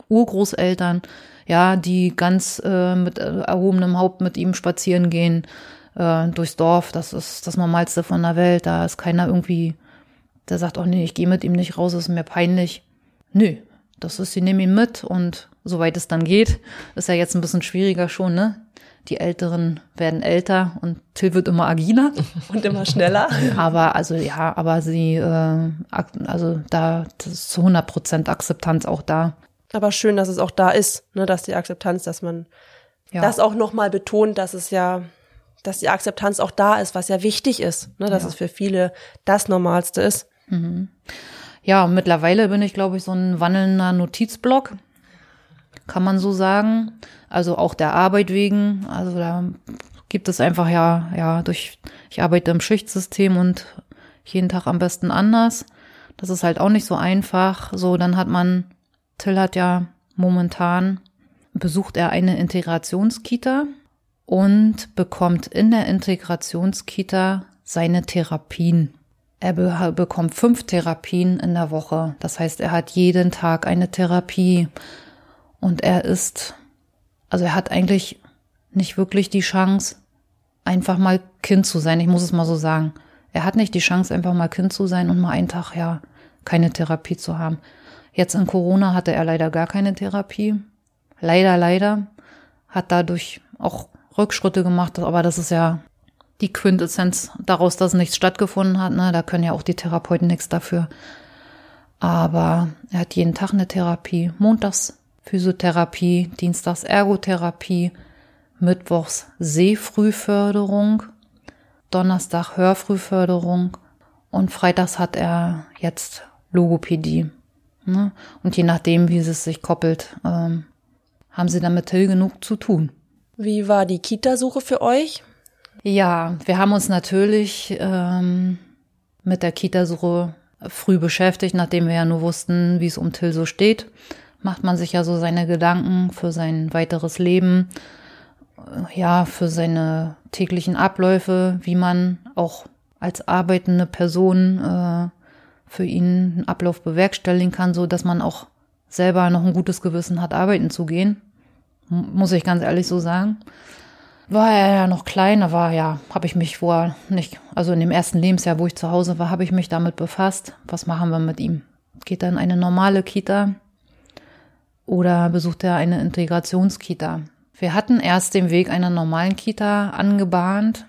Urgroßeltern, ja, die ganz äh, mit äh, erhobenem Haupt mit ihm spazieren gehen äh, durchs Dorf. Das ist das Normalste von der Welt. Da ist keiner irgendwie, der sagt, oh nee, ich gehe mit ihm nicht raus, ist mir peinlich. Nö, das ist, sie nehmen ihn mit und soweit es dann geht, ist ja jetzt ein bisschen schwieriger schon, ne? Die Älteren werden älter und Till wird immer agiler. Und immer schneller. aber also ja, aber sie, äh, also da das ist zu 100 Prozent Akzeptanz auch da. Aber schön, dass es auch da ist, ne, dass die Akzeptanz, dass man ja. das auch nochmal betont, dass es ja, dass die Akzeptanz auch da ist, was ja wichtig ist, ne, dass ja. es für viele das Normalste ist. Mhm. Ja, mittlerweile bin ich, glaube ich, so ein wandelnder Notizblock kann man so sagen. Also auch der Arbeit wegen. Also da gibt es einfach ja, ja, durch, ich arbeite im Schichtsystem und jeden Tag am besten anders. Das ist halt auch nicht so einfach. So, dann hat man Till hat ja momentan besucht er eine Integrationskita und bekommt in der Integrationskita seine Therapien. Er be bekommt fünf Therapien in der Woche. Das heißt, er hat jeden Tag eine Therapie und er ist, also er hat eigentlich nicht wirklich die Chance, einfach mal Kind zu sein. Ich muss es mal so sagen. Er hat nicht die Chance, einfach mal Kind zu sein und mal einen Tag, ja, keine Therapie zu haben. Jetzt in Corona hatte er leider gar keine Therapie. Leider, leider. Hat dadurch auch Rückschritte gemacht, aber das ist ja die Quintessenz daraus, dass nichts stattgefunden hat. Ne? Da können ja auch die Therapeuten nichts dafür. Aber er hat jeden Tag eine Therapie. Montags Physiotherapie, Dienstags Ergotherapie, Mittwochs Sehfrühförderung, Donnerstag Hörfrühförderung und freitags hat er jetzt Logopädie. Ne? Und je nachdem, wie es sich koppelt, ähm, haben sie damit Till genug zu tun. Wie war die Kitasuche für euch? Ja, wir haben uns natürlich ähm, mit der Kitasuche früh beschäftigt, nachdem wir ja nur wussten, wie es um Till so steht. Macht man sich ja so seine Gedanken für sein weiteres Leben, ja, für seine täglichen Abläufe, wie man auch als arbeitende Person äh, für ihn einen Ablauf bewerkstelligen kann, so dass man auch selber noch ein gutes Gewissen hat, arbeiten zu gehen. Muss ich ganz ehrlich so sagen. War er ja noch klein, war ja, habe ich mich vor nicht, also in dem ersten Lebensjahr, wo ich zu Hause war, habe ich mich damit befasst. Was machen wir mit ihm? Geht er in eine normale Kita oder besucht er eine Integrationskita? Wir hatten erst den Weg einer normalen Kita angebahnt,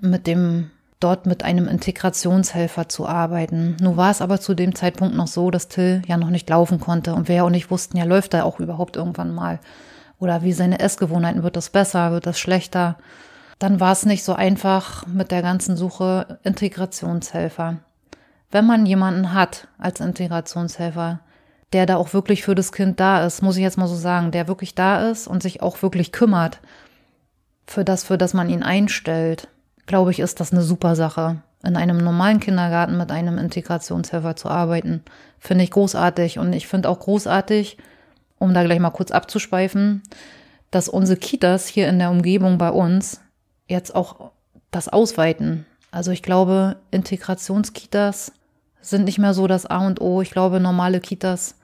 mit dem dort mit einem Integrationshelfer zu arbeiten. Nun war es aber zu dem Zeitpunkt noch so, dass Till ja noch nicht laufen konnte und wir ja auch nicht wussten, ja, läuft er auch überhaupt irgendwann mal? Oder wie seine Essgewohnheiten, wird das besser, wird das schlechter? Dann war es nicht so einfach mit der ganzen Suche Integrationshelfer. Wenn man jemanden hat als Integrationshelfer, der da auch wirklich für das Kind da ist, muss ich jetzt mal so sagen, der wirklich da ist und sich auch wirklich kümmert für das, für das man ihn einstellt, glaube ich, ist das eine super Sache. In einem normalen Kindergarten mit einem Integrationshelfer zu arbeiten, finde ich großartig. Und ich finde auch großartig, um da gleich mal kurz abzuschweifen, dass unsere Kitas hier in der Umgebung bei uns jetzt auch das ausweiten. Also ich glaube, Integrationskitas sind nicht mehr so das A und O. Ich glaube, normale Kitas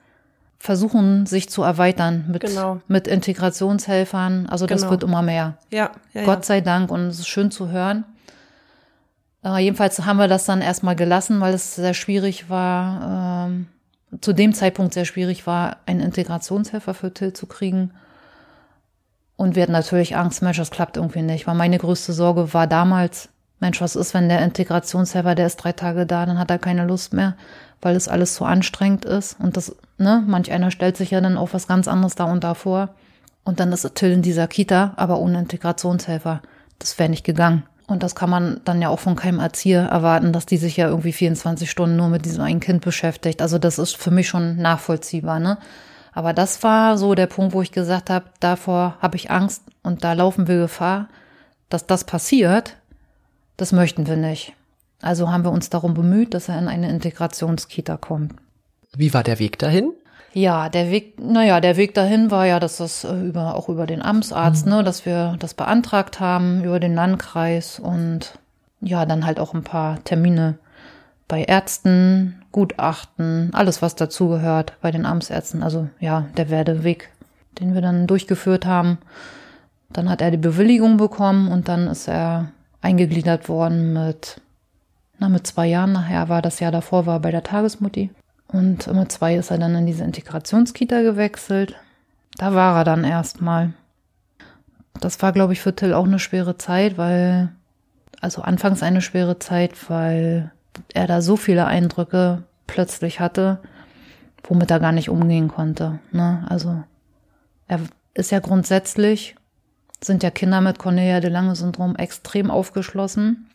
versuchen, sich zu erweitern mit, genau. mit Integrationshelfern. Also das genau. wird immer mehr. Ja, ja Gott sei Dank und es ist schön zu hören. Äh, jedenfalls haben wir das dann erstmal gelassen, weil es sehr schwierig war, ähm, zu dem Zeitpunkt sehr schwierig war, einen Integrationshelfer für Till zu kriegen. Und wir hatten natürlich Angst, Mensch, das klappt irgendwie nicht. Weil meine größte Sorge war damals, Mensch, was ist, wenn der Integrationshelfer, der ist drei Tage da, dann hat er keine Lust mehr weil es alles so anstrengend ist. Und das, ne, manch einer stellt sich ja dann auch was ganz anderes da und da vor. Und dann ist Till in dieser Kita, aber ohne Integrationshelfer. Das wäre nicht gegangen. Und das kann man dann ja auch von keinem Erzieher erwarten, dass die sich ja irgendwie 24 Stunden nur mit diesem einen Kind beschäftigt. Also das ist für mich schon nachvollziehbar, ne? Aber das war so der Punkt, wo ich gesagt habe, davor habe ich Angst und da laufen wir Gefahr, dass das passiert. Das möchten wir nicht. Also haben wir uns darum bemüht, dass er in eine Integrationskita kommt. Wie war der Weg dahin? Ja, der Weg, naja, der Weg dahin war ja, dass das äh, über, auch über den Amtsarzt, mhm. ne, dass wir das beantragt haben, über den Landkreis und ja, dann halt auch ein paar Termine bei Ärzten, Gutachten, alles was dazugehört bei den Amtsärzten. Also ja, der Werdeweg, den wir dann durchgeführt haben. Dann hat er die Bewilligung bekommen und dann ist er eingegliedert worden mit na, mit zwei Jahren nachher war das Jahr davor, war bei der Tagesmutti. Und mit zwei ist er dann in diese Integrationskita gewechselt. Da war er dann erstmal. Das war, glaube ich, für Till auch eine schwere Zeit, weil, also anfangs eine schwere Zeit, weil er da so viele Eindrücke plötzlich hatte, womit er gar nicht umgehen konnte. Ne? Also er ist ja grundsätzlich, sind ja Kinder mit Cornelia de Lange Syndrom extrem aufgeschlossen.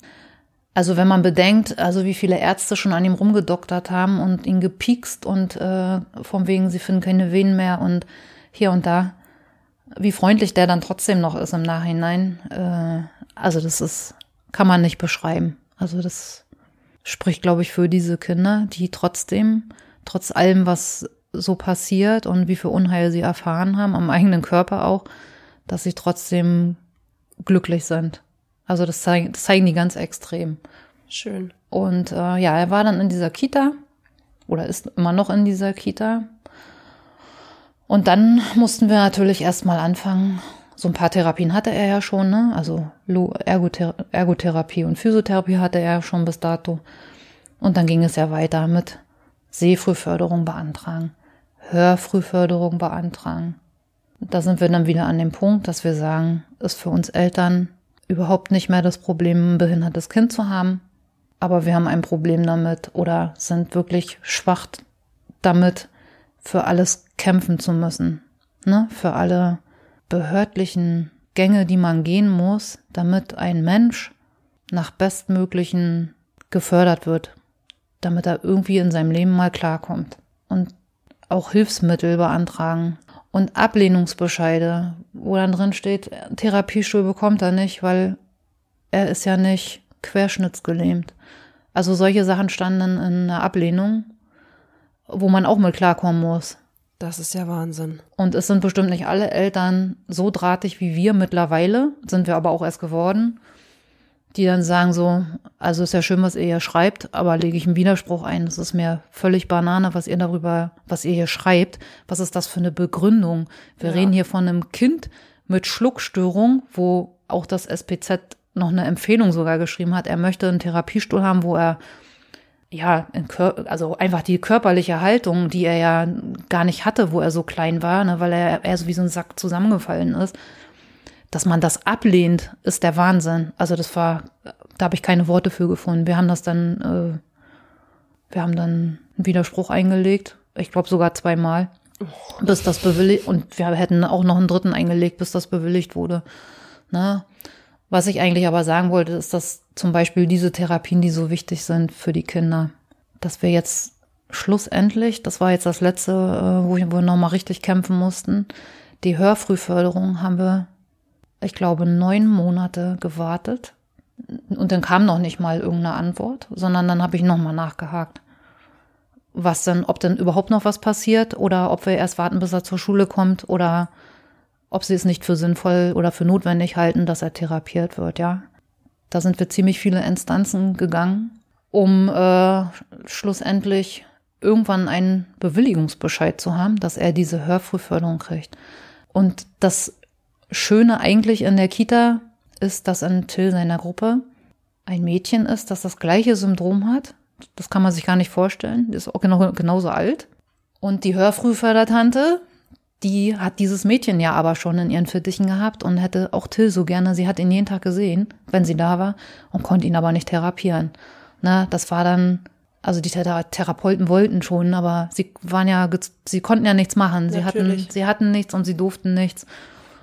Also wenn man bedenkt, also wie viele Ärzte schon an ihm rumgedoktert haben und ihn gepiekst und äh, vom wegen, sie finden keine Venen mehr und hier und da, wie freundlich der dann trotzdem noch ist im Nachhinein. Äh, also das ist, kann man nicht beschreiben. Also das spricht, glaube ich, für diese Kinder, die trotzdem, trotz allem, was so passiert und wie viel Unheil sie erfahren haben, am eigenen Körper auch, dass sie trotzdem glücklich sind. Also das zeigen, das zeigen die ganz extrem. Schön. Und äh, ja, er war dann in dieser Kita oder ist immer noch in dieser Kita. Und dann mussten wir natürlich erstmal anfangen. So ein paar Therapien hatte er ja schon, ne? Also Ergother Ergotherapie und Physiotherapie hatte er schon bis dato. Und dann ging es ja weiter mit Sehfrühförderung beantragen, Hörfrühförderung beantragen. Da sind wir dann wieder an dem Punkt, dass wir sagen, ist für uns Eltern überhaupt nicht mehr das Problem, ein behindertes Kind zu haben. Aber wir haben ein Problem damit oder sind wirklich schwach damit, für alles kämpfen zu müssen. Ne? Für alle behördlichen Gänge, die man gehen muss, damit ein Mensch nach bestmöglichen gefördert wird, damit er irgendwie in seinem Leben mal klarkommt. Und auch Hilfsmittel beantragen und Ablehnungsbescheide, wo dann drin steht, Therapiestuhl bekommt er nicht, weil er ist ja nicht querschnittsgelähmt. Also solche Sachen standen in der Ablehnung, wo man auch mal klarkommen muss. Das ist ja Wahnsinn. Und es sind bestimmt nicht alle Eltern so drahtig wie wir mittlerweile, sind wir aber auch erst geworden, die dann sagen so, also ist ja schön, was ihr hier schreibt, aber lege ich einen Widerspruch ein. Das ist mir völlig Banane, was ihr darüber, was ihr hier schreibt. Was ist das für eine Begründung? Wir ja. reden hier von einem Kind mit Schluckstörung, wo auch das SPZ noch eine Empfehlung sogar geschrieben hat. Er möchte einen Therapiestuhl haben, wo er ja, also einfach die körperliche Haltung, die er ja gar nicht hatte, wo er so klein war, ne, weil er eher so wie so ein Sack zusammengefallen ist. Dass man das ablehnt, ist der Wahnsinn. Also das war, da habe ich keine Worte für gefunden. Wir haben das dann, äh, wir haben dann einen Widerspruch eingelegt. Ich glaube sogar zweimal, bis das bewilligt. Und wir hätten auch noch einen dritten eingelegt, bis das bewilligt wurde. Ne? Was ich eigentlich aber sagen wollte, ist, dass zum Beispiel diese Therapien, die so wichtig sind für die Kinder, dass wir jetzt schlussendlich, das war jetzt das letzte, äh, wo wir nochmal richtig kämpfen mussten, die Hörfrühförderung haben wir, ich glaube, neun Monate gewartet. Und dann kam noch nicht mal irgendeine Antwort, sondern dann habe ich nochmal nachgehakt. Was denn, ob denn überhaupt noch was passiert oder ob wir erst warten, bis er zur Schule kommt oder ob sie es nicht für sinnvoll oder für notwendig halten, dass er therapiert wird, ja. Da sind wir ziemlich viele Instanzen gegangen, um äh, schlussendlich irgendwann einen Bewilligungsbescheid zu haben, dass er diese Hörfrühförderung kriegt. Und das Schöne eigentlich in der Kita ist, dass in Till seiner Gruppe ein Mädchen ist, das das gleiche Syndrom hat. Das kann man sich gar nicht vorstellen. Die ist auch genau, genauso alt. Und die Hörfrühfördertante, die hat dieses Mädchen ja aber schon in ihren Fittichen gehabt und hätte auch Till so gerne. Sie hat ihn jeden Tag gesehen, wenn sie da war, und konnte ihn aber nicht therapieren. Na, das war dann, also die Therapeuten wollten schon, aber sie waren ja, sie konnten ja nichts machen. Sie Natürlich. hatten, sie hatten nichts und sie durften nichts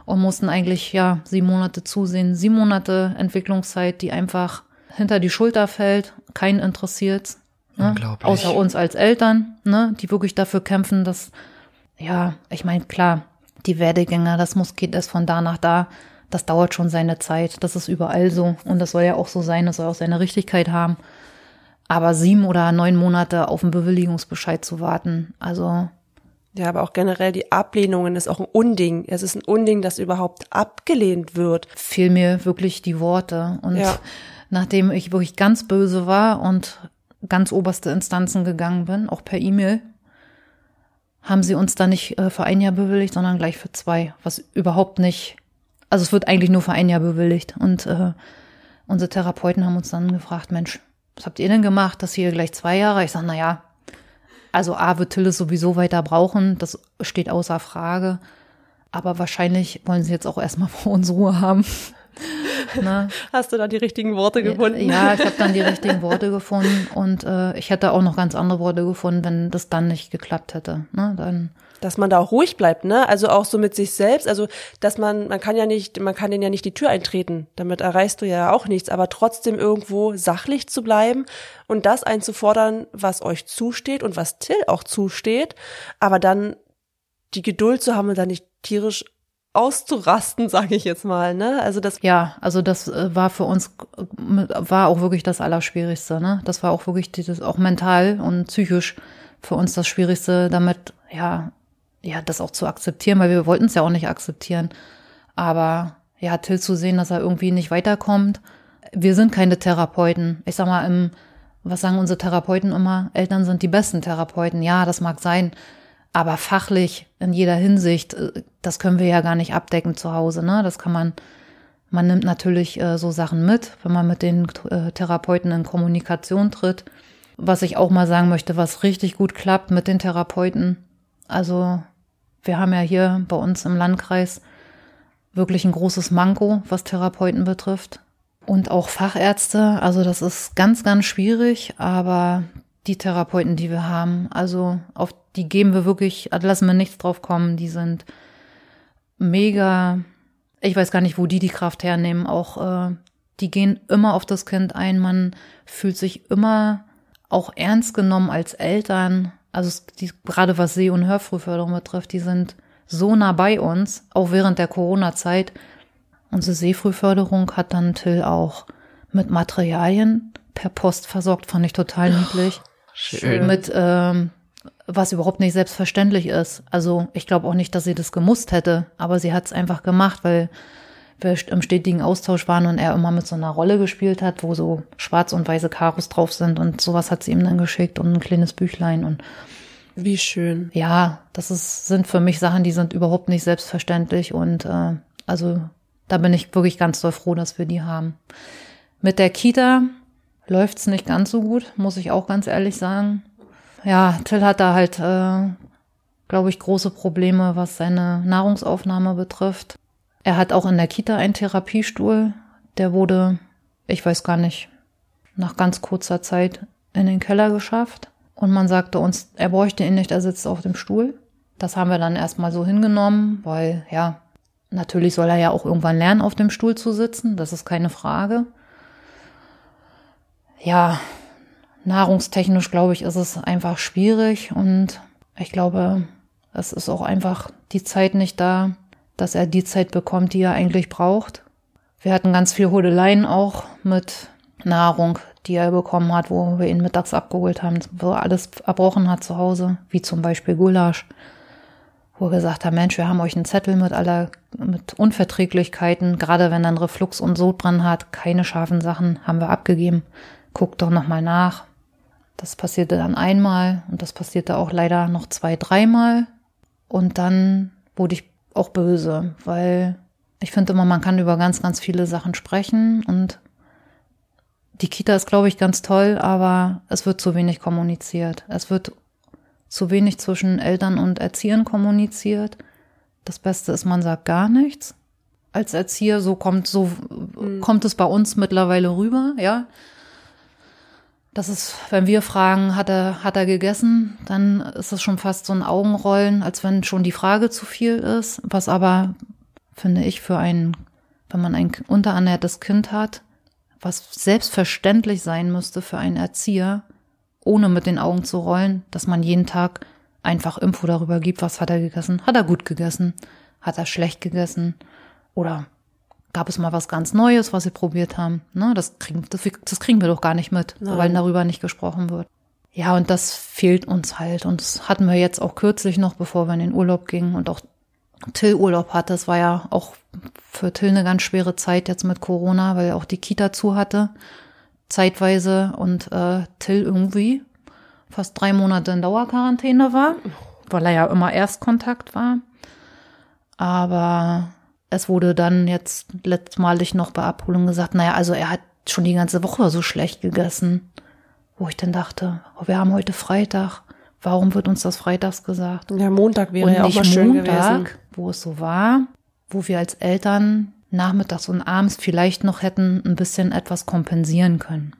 und mussten eigentlich, ja, sieben Monate zusehen. Sieben Monate Entwicklungszeit, die einfach hinter die Schulter fällt, keinen interessiert. Ne? Unglaublich. Außer uns als Eltern, ne, die wirklich dafür kämpfen, dass ja, ich meine, klar, die Werdegänge, das muss geht erst von da nach da. Das dauert schon seine Zeit. Das ist überall so. Und das soll ja auch so sein. Das soll auch seine Richtigkeit haben. Aber sieben oder neun Monate auf einen Bewilligungsbescheid zu warten, also. Ja, aber auch generell die Ablehnungen ist auch ein Unding. Es ist ein Unding, dass überhaupt abgelehnt wird. Fehl mir wirklich die Worte. Und ja. nachdem ich wirklich ganz böse war und ganz oberste Instanzen gegangen bin, auch per E-Mail, haben sie uns dann nicht äh, für ein Jahr bewilligt, sondern gleich für zwei, was überhaupt nicht, also es wird eigentlich nur für ein Jahr bewilligt. Und äh, unsere Therapeuten haben uns dann gefragt, Mensch, was habt ihr denn gemacht, dass hier gleich zwei Jahre? Ich sage, na ja, also A wird Tillis sowieso weiter brauchen, das steht außer Frage. Aber wahrscheinlich wollen sie jetzt auch erstmal vor uns Ruhe haben. Ne? Hast du da die richtigen Worte gefunden? Ja, ich habe dann die richtigen Worte gefunden und äh, ich hätte auch noch ganz andere Worte gefunden, wenn das dann nicht geklappt hätte. Ne? Dann dass man da auch ruhig bleibt, ne? Also auch so mit sich selbst, also dass man man kann ja nicht, man kann den ja nicht die Tür eintreten. Damit erreichst du ja auch nichts, aber trotzdem irgendwo sachlich zu bleiben und das einzufordern, was euch zusteht und was Till auch zusteht, aber dann die Geduld zu haben und dann nicht tierisch auszurasten, sage ich jetzt mal, ne? Also das ja, also das äh, war für uns war auch wirklich das Allerschwierigste, ne? Das war auch wirklich dieses auch mental und psychisch für uns das Schwierigste, damit, ja, ja, das auch zu akzeptieren, weil wir wollten es ja auch nicht akzeptieren. Aber ja, Till zu sehen, dass er irgendwie nicht weiterkommt. Wir sind keine Therapeuten. Ich sag mal, im, was sagen unsere Therapeuten immer? Eltern sind die besten Therapeuten. Ja, das mag sein. Aber fachlich in jeder Hinsicht, äh, das können wir ja gar nicht abdecken zu Hause. Ne? Das kann man, man nimmt natürlich äh, so Sachen mit, wenn man mit den äh, Therapeuten in Kommunikation tritt. Was ich auch mal sagen möchte, was richtig gut klappt mit den Therapeuten. Also wir haben ja hier bei uns im Landkreis wirklich ein großes Manko, was Therapeuten betrifft. Und auch Fachärzte. Also das ist ganz, ganz schwierig, aber die Therapeuten, die wir haben, also auf die geben wir wirklich, lassen wir nichts drauf kommen. Die sind mega, ich weiß gar nicht, wo die die Kraft hernehmen. Auch äh, die gehen immer auf das Kind ein. Man fühlt sich immer auch ernst genommen als Eltern. Also die, gerade was Seh- und Hörfrühförderung betrifft, die sind so nah bei uns, auch während der Corona-Zeit. Unsere Sehfrühförderung hat dann Till auch mit Materialien per Post versorgt, fand ich total niedlich. Schön. Mit ähm, was überhaupt nicht selbstverständlich ist. Also ich glaube auch nicht, dass sie das gemusst hätte, aber sie hat es einfach gemacht, weil im stetigen Austausch waren und er immer mit so einer Rolle gespielt hat, wo so schwarz und weiße Karos drauf sind und sowas hat sie ihm dann geschickt und ein kleines Büchlein und wie schön. Ja, das ist, sind für mich Sachen, die sind überhaupt nicht selbstverständlich und äh, also da bin ich wirklich ganz doll froh, dass wir die haben. Mit der Kita läuft's nicht ganz so gut, muss ich auch ganz ehrlich sagen. Ja, Till hat da halt, äh, glaube ich, große Probleme, was seine Nahrungsaufnahme betrifft. Er hat auch in der Kita einen Therapiestuhl. Der wurde, ich weiß gar nicht, nach ganz kurzer Zeit in den Keller geschafft. Und man sagte uns, er bräuchte ihn nicht, er sitzt auf dem Stuhl. Das haben wir dann erstmal so hingenommen, weil ja, natürlich soll er ja auch irgendwann lernen, auf dem Stuhl zu sitzen. Das ist keine Frage. Ja, nahrungstechnisch glaube ich, ist es einfach schwierig und ich glaube, es ist auch einfach die Zeit nicht da, dass er die Zeit bekommt, die er eigentlich braucht. Wir hatten ganz viel Hodeleien auch mit Nahrung, die er bekommen hat, wo wir ihn mittags abgeholt haben, wo er alles erbrochen hat zu Hause, wie zum Beispiel Gulasch, wo wir gesagt haben, Mensch, wir haben euch einen Zettel mit aller, mit Unverträglichkeiten, gerade wenn er einen Reflux und Sodbrennen hat, keine scharfen Sachen, haben wir abgegeben. Guckt doch nochmal nach. Das passierte dann einmal und das passierte auch leider noch zwei, dreimal. Und dann wurde ich auch böse, weil ich finde immer, man kann über ganz, ganz viele Sachen sprechen und die Kita ist, glaube ich, ganz toll, aber es wird zu wenig kommuniziert. Es wird zu wenig zwischen Eltern und Erziehern kommuniziert. Das Beste ist, man sagt gar nichts. Als Erzieher, so kommt, so mhm. kommt es bei uns mittlerweile rüber, ja. Das ist, wenn wir fragen, hat er, hat er gegessen, dann ist es schon fast so ein Augenrollen, als wenn schon die Frage zu viel ist. Was aber, finde ich, für ein, wenn man ein unterernährtes Kind hat, was selbstverständlich sein müsste für einen Erzieher, ohne mit den Augen zu rollen, dass man jeden Tag einfach Info darüber gibt, was hat er gegessen. Hat er gut gegessen? Hat er schlecht gegessen? Oder gab es mal was ganz Neues, was sie probiert haben. Ne, das, kriegen, das, das kriegen wir doch gar nicht mit, Nein. weil darüber nicht gesprochen wird. Ja, und das fehlt uns halt. Und das hatten wir jetzt auch kürzlich noch, bevor wir in den Urlaub gingen und auch Till Urlaub hatte. Das war ja auch für Till eine ganz schwere Zeit jetzt mit Corona, weil auch die Kita zu hatte, zeitweise. Und äh, Till irgendwie fast drei Monate in Dauerquarantäne war, weil er ja immer Erstkontakt war. Aber es wurde dann jetzt letztmalig noch bei Abholung gesagt, naja, also er hat schon die ganze Woche so schlecht gegessen. Wo ich dann dachte, oh, wir haben heute Freitag. Warum wird uns das freitags gesagt? Ja, Montag wäre und ja auch mal schön Montag, gewesen. Wo es so war, wo wir als Eltern nachmittags und abends vielleicht noch hätten ein bisschen etwas kompensieren können.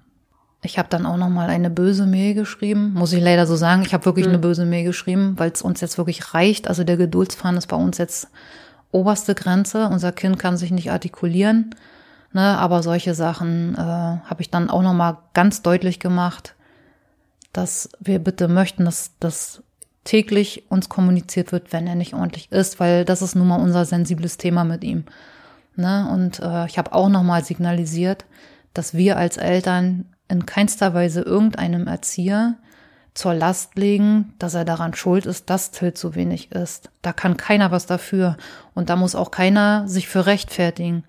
Ich habe dann auch noch mal eine böse Mail geschrieben, muss ich leider so sagen. Ich habe wirklich mhm. eine böse Mail geschrieben, weil es uns jetzt wirklich reicht. Also der Geduldsfahren ist bei uns jetzt oberste Grenze. Unser Kind kann sich nicht artikulieren. Ne, aber solche Sachen äh, habe ich dann auch nochmal ganz deutlich gemacht, dass wir bitte möchten, dass das täglich uns kommuniziert wird, wenn er nicht ordentlich ist, weil das ist nun mal unser sensibles Thema mit ihm. Ne? Und äh, ich habe auch nochmal signalisiert, dass wir als Eltern in keinster Weise irgendeinem Erzieher zur Last legen, dass er daran schuld ist, dass Till zu wenig ist. Da kann keiner was dafür und da muss auch keiner sich für rechtfertigen.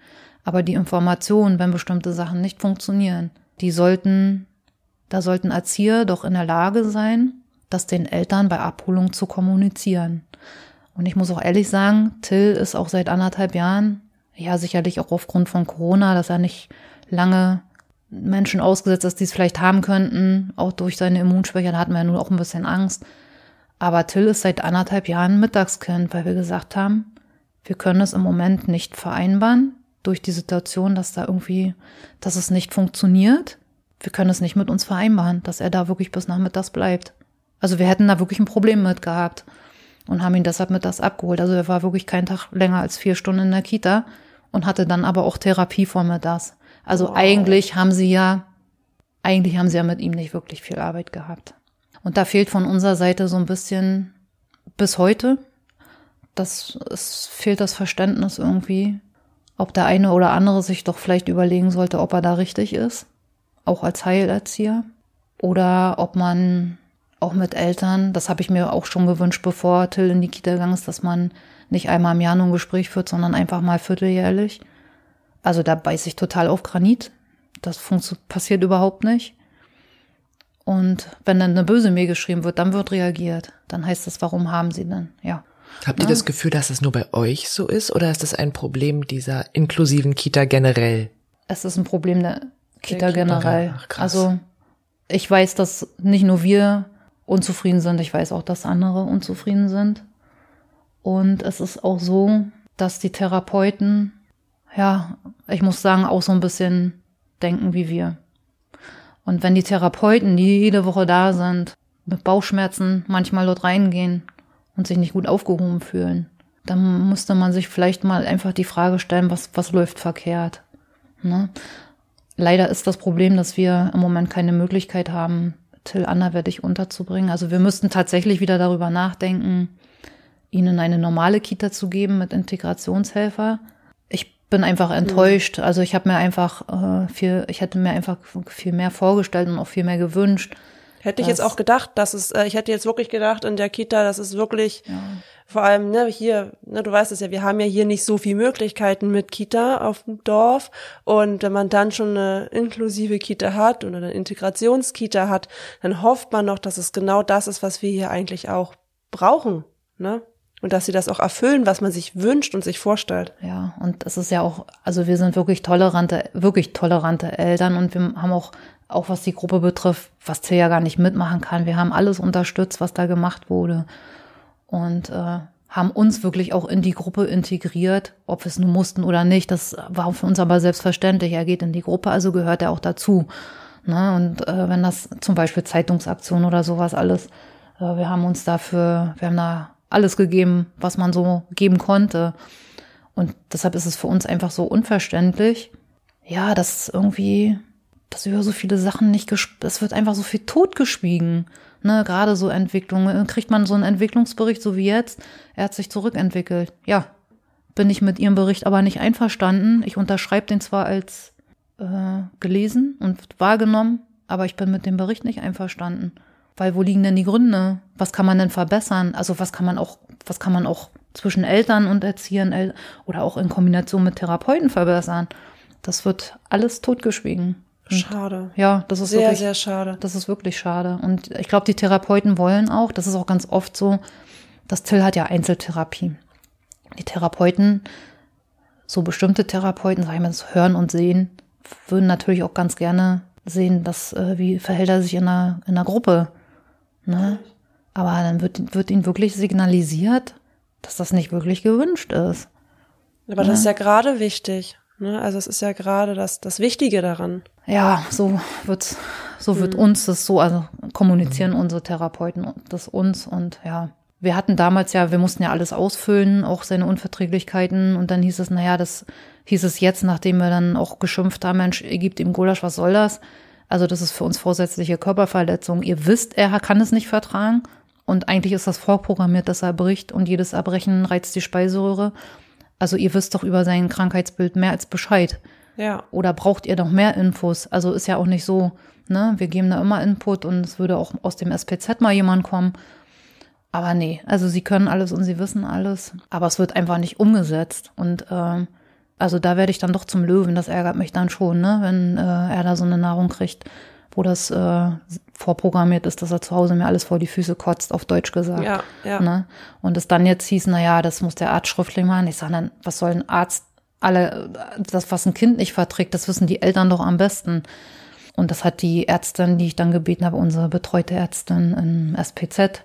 Aber die Informationen, wenn bestimmte Sachen nicht funktionieren, die sollten, da sollten Erzieher doch in der Lage sein, das den Eltern bei Abholung zu kommunizieren. Und ich muss auch ehrlich sagen, Till ist auch seit anderthalb Jahren, ja sicherlich auch aufgrund von Corona, dass er nicht lange Menschen ausgesetzt ist, die es vielleicht haben könnten, auch durch seine Immunschwäche, da hatten wir ja nun auch ein bisschen Angst. Aber Till ist seit anderthalb Jahren Mittagskind, weil wir gesagt haben, wir können es im Moment nicht vereinbaren durch die Situation, dass da irgendwie, dass es nicht funktioniert. Wir können es nicht mit uns vereinbaren, dass er da wirklich bis nachmittags bleibt. Also wir hätten da wirklich ein Problem mit gehabt und haben ihn deshalb mittags abgeholt. Also er war wirklich keinen Tag länger als vier Stunden in der Kita und hatte dann aber auch Therapie vormittags. Also wow. eigentlich haben sie ja, eigentlich haben sie ja mit ihm nicht wirklich viel Arbeit gehabt. Und da fehlt von unserer Seite so ein bisschen bis heute, das, es fehlt das Verständnis irgendwie, ob der eine oder andere sich doch vielleicht überlegen sollte, ob er da richtig ist, auch als Heilerzieher, oder ob man auch mit Eltern, das habe ich mir auch schon gewünscht, bevor Till in die Kita gegangen ist, dass man nicht einmal im Jahr nur ein Gespräch führt, sondern einfach mal vierteljährlich. Also da beiße ich total auf Granit. Das passiert überhaupt nicht. Und wenn dann eine böse Mail geschrieben wird, dann wird reagiert. Dann heißt das, warum haben sie denn? Ja. Habt ihr ja. das Gefühl, dass es nur bei euch so ist oder ist das ein Problem dieser inklusiven Kita generell? Es ist ein Problem der Kita, der generell. Ach, also ich weiß, dass nicht nur wir unzufrieden sind, ich weiß auch, dass andere unzufrieden sind. Und es ist auch so, dass die Therapeuten ja, ich muss sagen, auch so ein bisschen denken wie wir. Und wenn die Therapeuten, die jede Woche da sind, mit Bauchschmerzen manchmal dort reingehen und sich nicht gut aufgehoben fühlen, dann müsste man sich vielleicht mal einfach die Frage stellen, was, was läuft verkehrt. Ne? Leider ist das Problem, dass wir im Moment keine Möglichkeit haben, Till anderweitig unterzubringen. Also wir müssten tatsächlich wieder darüber nachdenken, ihnen eine normale Kita zu geben mit Integrationshelfer bin einfach enttäuscht. Also ich habe mir einfach äh, viel, ich hätte mir einfach viel mehr vorgestellt und auch viel mehr gewünscht. Hätte ich jetzt auch gedacht, dass es, äh, ich hätte jetzt wirklich gedacht in der Kita, dass es wirklich, ja. vor allem, ne, hier, ne, du weißt es ja, wir haben ja hier nicht so viel Möglichkeiten mit Kita auf dem Dorf. Und wenn man dann schon eine inklusive Kita hat oder eine Integrationskita hat, dann hofft man noch, dass es genau das ist, was wir hier eigentlich auch brauchen, ne? Und dass sie das auch erfüllen, was man sich wünscht und sich vorstellt. Ja, und es ist ja auch, also wir sind wirklich tolerante, wirklich tolerante Eltern und wir haben auch, auch was die Gruppe betrifft, was Till ja gar nicht mitmachen kann. Wir haben alles unterstützt, was da gemacht wurde und äh, haben uns wirklich auch in die Gruppe integriert, ob wir es nun mussten oder nicht. Das war für uns aber selbstverständlich. Er geht in die Gruppe, also gehört er auch dazu. Ne? Und äh, wenn das zum Beispiel Zeitungsaktion oder sowas alles, äh, wir haben uns dafür, wir haben da alles gegeben, was man so geben konnte. Und deshalb ist es für uns einfach so unverständlich, ja, dass irgendwie, dass über so viele Sachen nicht, es wird einfach so viel totgeschwiegen. Ne, gerade so Entwicklungen, kriegt man so einen Entwicklungsbericht, so wie jetzt, er hat sich zurückentwickelt. Ja, bin ich mit ihrem Bericht aber nicht einverstanden. Ich unterschreibe den zwar als äh, gelesen und wahrgenommen, aber ich bin mit dem Bericht nicht einverstanden. Weil wo liegen denn die Gründe? Was kann man denn verbessern? Also was kann man auch, was kann man auch zwischen Eltern und Erziehern oder auch in Kombination mit Therapeuten verbessern? Das wird alles totgeschwiegen. Schade. Ja, das ist sehr, wirklich, sehr schade. Das ist wirklich schade. Und ich glaube, die Therapeuten wollen auch, das ist auch ganz oft so, das Till hat ja Einzeltherapie. Die Therapeuten, so bestimmte Therapeuten, sag ich mal, das Hören und Sehen, würden natürlich auch ganz gerne sehen, dass, äh, wie verhält er sich in einer, in einer Gruppe. Ne? Aber dann wird, wird ihnen wirklich signalisiert, dass das nicht wirklich gewünscht ist. Aber ne? das ist ja gerade wichtig. Ne? Also es ist ja gerade das, das Wichtige daran. Ja, so wird's, so wird mhm. uns das so, also kommunizieren mhm. unsere Therapeuten das uns und ja. Wir hatten damals ja, wir mussten ja alles ausfüllen, auch seine Unverträglichkeiten und dann hieß es, naja, das hieß es jetzt, nachdem wir dann auch geschimpft haben, Mensch, ihr gibt ihm Gulasch, was soll das? Also das ist für uns vorsätzliche Körperverletzung. Ihr wisst, er kann es nicht vertragen. Und eigentlich ist das vorprogrammiert, dass er bricht und jedes Erbrechen reizt die Speiseröhre. Also ihr wisst doch über sein Krankheitsbild mehr als Bescheid. Ja. Oder braucht ihr noch mehr Infos? Also ist ja auch nicht so, ne? Wir geben da immer Input und es würde auch aus dem SPZ mal jemand kommen. Aber nee, also sie können alles und sie wissen alles, aber es wird einfach nicht umgesetzt. Und ähm, also da werde ich dann doch zum Löwen. Das ärgert mich dann schon, ne? wenn äh, er da so eine Nahrung kriegt, wo das äh, vorprogrammiert ist, dass er zu Hause mir alles vor die Füße kotzt, auf Deutsch gesagt. Ja, ja. Ne? Und es dann jetzt hieß, na ja, das muss der Arzt schriftlich machen. Ich sage dann, was soll ein Arzt alle, das, was ein Kind nicht verträgt, das wissen die Eltern doch am besten. Und das hat die Ärztin, die ich dann gebeten habe, unsere betreute Ärztin im SPZ,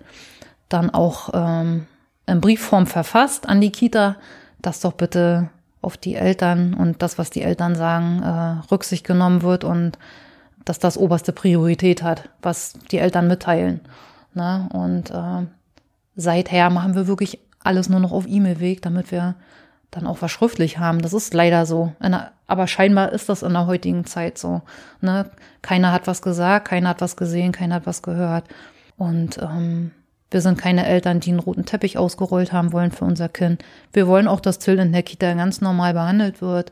dann auch ähm, in Briefform verfasst an die Kita, dass doch bitte auf die Eltern und das, was die Eltern sagen, äh, Rücksicht genommen wird und dass das oberste Priorität hat, was die Eltern mitteilen. Ne? Und äh, seither machen wir wirklich alles nur noch auf E-Mail-Weg, damit wir dann auch was schriftlich haben. Das ist leider so. Der, aber scheinbar ist das in der heutigen Zeit so. Ne? Keiner hat was gesagt, keiner hat was gesehen, keiner hat was gehört. Und ähm, wir sind keine Eltern, die einen roten Teppich ausgerollt haben wollen für unser Kind. Wir wollen auch, dass Till in der Kita ganz normal behandelt wird.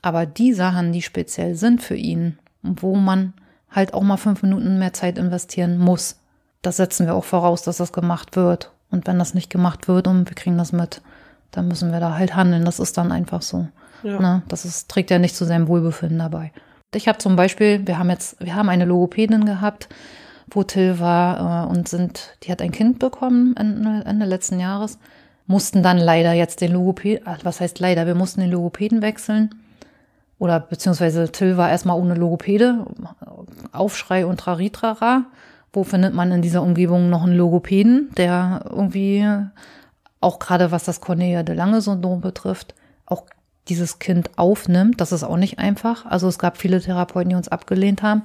Aber die Sachen, die speziell sind für ihn, wo man halt auch mal fünf Minuten mehr Zeit investieren muss, das setzen wir auch voraus, dass das gemacht wird. Und wenn das nicht gemacht wird und wir kriegen das mit, dann müssen wir da halt handeln. Das ist dann einfach so. Ja. Ne? Das ist, trägt ja nicht zu seinem Wohlbefinden dabei. Ich habe zum Beispiel, wir haben jetzt, wir haben eine Logopädin gehabt, wo Till war äh, und sind, die hat ein Kind bekommen Ende, Ende letzten Jahres, mussten dann leider jetzt den Logopäden, was heißt leider, wir mussten den Logopäden wechseln. Oder beziehungsweise Till war erstmal ohne Logopäde, Aufschrei und Traritrara. Wo findet man in dieser Umgebung noch einen Logopäden, der irgendwie auch gerade was das Cornelia de Lange Syndrom betrifft, auch dieses Kind aufnimmt. Das ist auch nicht einfach. Also es gab viele Therapeuten, die uns abgelehnt haben.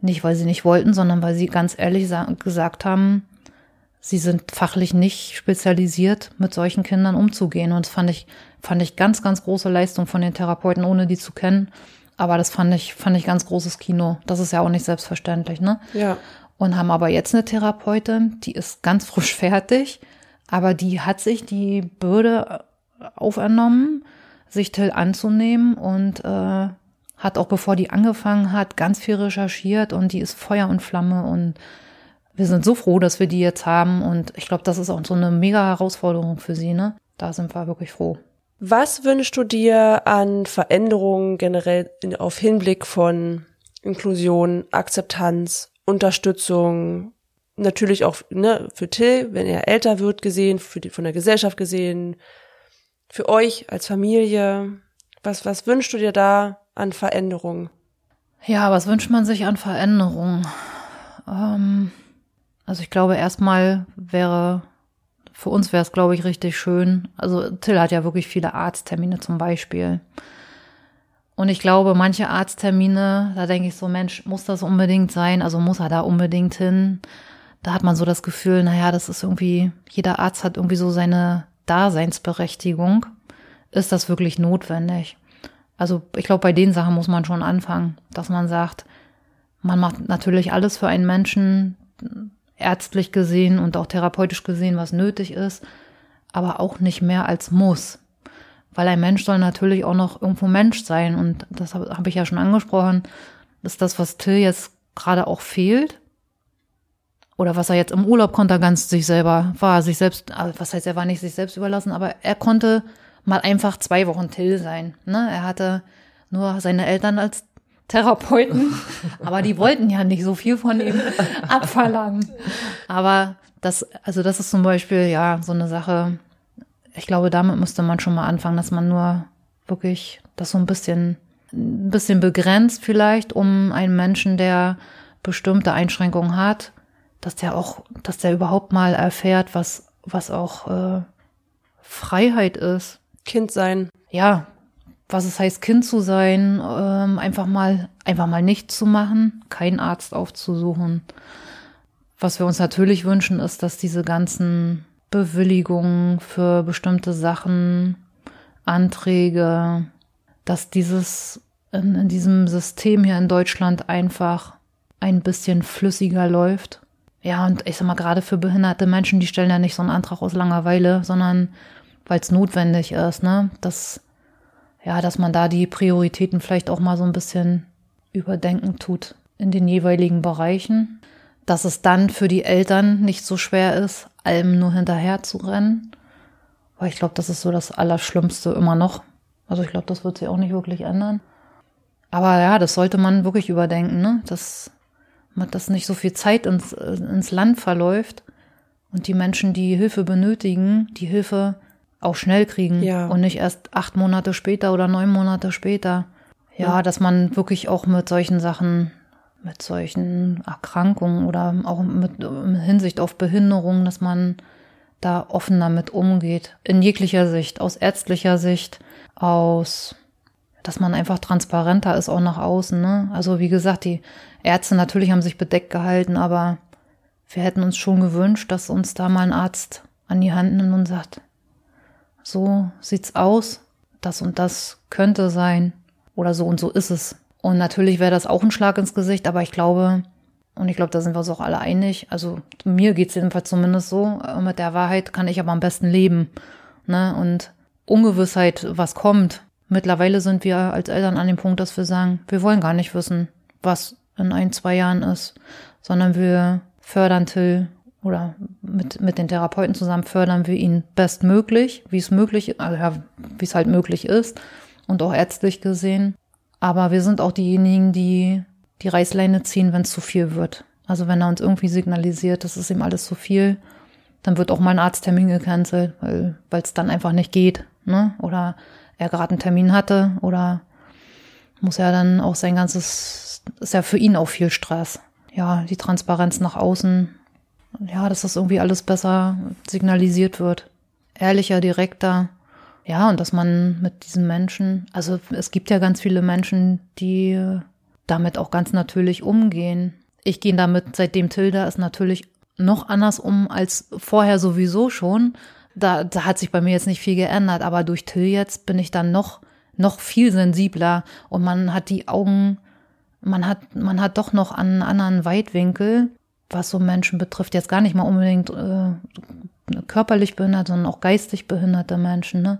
Nicht, weil sie nicht wollten, sondern weil sie ganz ehrlich gesagt haben, sie sind fachlich nicht spezialisiert, mit solchen Kindern umzugehen. Und das fand ich, fand ich ganz, ganz große Leistung von den Therapeuten, ohne die zu kennen. Aber das fand ich, fand ich ganz großes Kino. Das ist ja auch nicht selbstverständlich, ne? Ja. Und haben aber jetzt eine Therapeutin, die ist ganz frisch fertig, aber die hat sich die Bürde aufernommen, sich Till anzunehmen und äh, hat auch bevor die angefangen hat, ganz viel recherchiert und die ist Feuer und Flamme und wir sind so froh, dass wir die jetzt haben und ich glaube, das ist auch so eine mega Herausforderung für sie, ne? Da sind wir wirklich froh. Was wünschst du dir an Veränderungen generell auf Hinblick von Inklusion, Akzeptanz, Unterstützung, natürlich auch ne, für Till, wenn er älter wird, gesehen, für die, von der Gesellschaft gesehen, für euch als Familie. Was, was wünschst du dir da an Veränderungen? Ja, was wünscht man sich an Veränderungen? Ähm, also ich glaube, erstmal wäre, für uns wäre es, glaube ich, richtig schön. Also Till hat ja wirklich viele Arzttermine zum Beispiel. Und ich glaube, manche Arzttermine, da denke ich so, Mensch, muss das unbedingt sein? Also muss er da unbedingt hin? Da hat man so das Gefühl, naja, das ist irgendwie, jeder Arzt hat irgendwie so seine Daseinsberechtigung. Ist das wirklich notwendig? Also ich glaube, bei den Sachen muss man schon anfangen, dass man sagt, man macht natürlich alles für einen Menschen, ärztlich gesehen und auch therapeutisch gesehen, was nötig ist, aber auch nicht mehr als muss. Weil ein Mensch soll natürlich auch noch irgendwo Mensch sein und das habe hab ich ja schon angesprochen, ist das, was Till jetzt gerade auch fehlt. Oder was er jetzt im Urlaub konnte, ganz sich selber, war sich selbst, also was heißt, er war nicht sich selbst überlassen, aber er konnte mal einfach zwei Wochen Till sein. Ne? Er hatte nur seine Eltern als Therapeuten, aber die wollten ja nicht so viel von ihm abverlangen. Aber das, also das ist zum Beispiel ja so eine Sache. Ich glaube, damit müsste man schon mal anfangen, dass man nur wirklich das so ein bisschen, ein bisschen begrenzt vielleicht, um einen Menschen, der bestimmte Einschränkungen hat, dass der auch, dass der überhaupt mal erfährt, was, was auch äh, Freiheit ist. Kind sein. Ja, was es heißt, Kind zu sein, ähm, einfach mal, einfach mal nichts zu machen, keinen Arzt aufzusuchen. Was wir uns natürlich wünschen, ist, dass diese ganzen Bewilligungen für bestimmte Sachen, Anträge, dass dieses in, in diesem System hier in Deutschland einfach ein bisschen flüssiger läuft. Ja, und ich sag mal, gerade für behinderte Menschen, die stellen ja nicht so einen Antrag aus Langeweile, sondern weil es notwendig ist, ne? Das ja, dass man da die Prioritäten vielleicht auch mal so ein bisschen überdenken tut in den jeweiligen Bereichen. Dass es dann für die Eltern nicht so schwer ist, allem nur hinterher zu rennen. Weil ich glaube, das ist so das Allerschlimmste immer noch. Also ich glaube, das wird sich auch nicht wirklich ändern. Aber ja, das sollte man wirklich überdenken, ne? Dass, dass nicht so viel Zeit ins, ins Land verläuft und die Menschen, die Hilfe benötigen, die Hilfe auch schnell kriegen Ja. und nicht erst acht Monate später oder neun Monate später. Ja, Ja. dass man wirklich auch mit solchen Sachen, mit solchen Erkrankungen oder auch mit, mit Hinsicht auf Behinderung, dass man da offen damit umgeht. In jeglicher Sicht, aus ärztlicher Sicht, aus, dass man einfach transparenter ist auch nach außen. Ne? Also wie gesagt, die Ärzte natürlich haben sich bedeckt gehalten, aber wir hätten uns schon gewünscht, dass uns da mal ein Arzt an die Hand nimmt und sagt, so sieht's aus, das und das könnte sein oder so und so ist es. Und natürlich wäre das auch ein Schlag ins Gesicht, aber ich glaube, und ich glaube, da sind wir uns auch alle einig, also mir geht's jedenfalls zumindest so, äh, mit der Wahrheit kann ich aber am besten leben. Ne? Und Ungewissheit, was kommt. Mittlerweile sind wir als Eltern an dem Punkt, dass wir sagen, wir wollen gar nicht wissen, was in ein, zwei Jahren ist, sondern wir fördern Till oder mit, mit den Therapeuten zusammen fördern wir ihn bestmöglich, wie es möglich, also ja, wie es halt möglich ist und auch ärztlich gesehen. Aber wir sind auch diejenigen, die die Reißleine ziehen, wenn es zu viel wird. Also wenn er uns irgendwie signalisiert, das ist ihm alles zu viel, dann wird auch mal ein Arzttermin gecancelt, weil es dann einfach nicht geht. Ne? Oder er gerade einen Termin hatte oder muss er dann auch sein ganzes, ist ja für ihn auch viel Stress. Ja, die Transparenz nach außen, ja, dass das irgendwie alles besser signalisiert wird. Ehrlicher, direkter. Ja, und dass man mit diesen Menschen, also es gibt ja ganz viele Menschen, die damit auch ganz natürlich umgehen. Ich gehe damit, seitdem Tilda ist, natürlich noch anders um als vorher sowieso schon. Da, da hat sich bei mir jetzt nicht viel geändert, aber durch Till jetzt bin ich dann noch, noch viel sensibler und man hat die Augen, man hat, man hat doch noch einen anderen Weitwinkel, was so Menschen betrifft. Jetzt gar nicht mal unbedingt äh, körperlich behindert, sondern auch geistig behinderte Menschen, ne?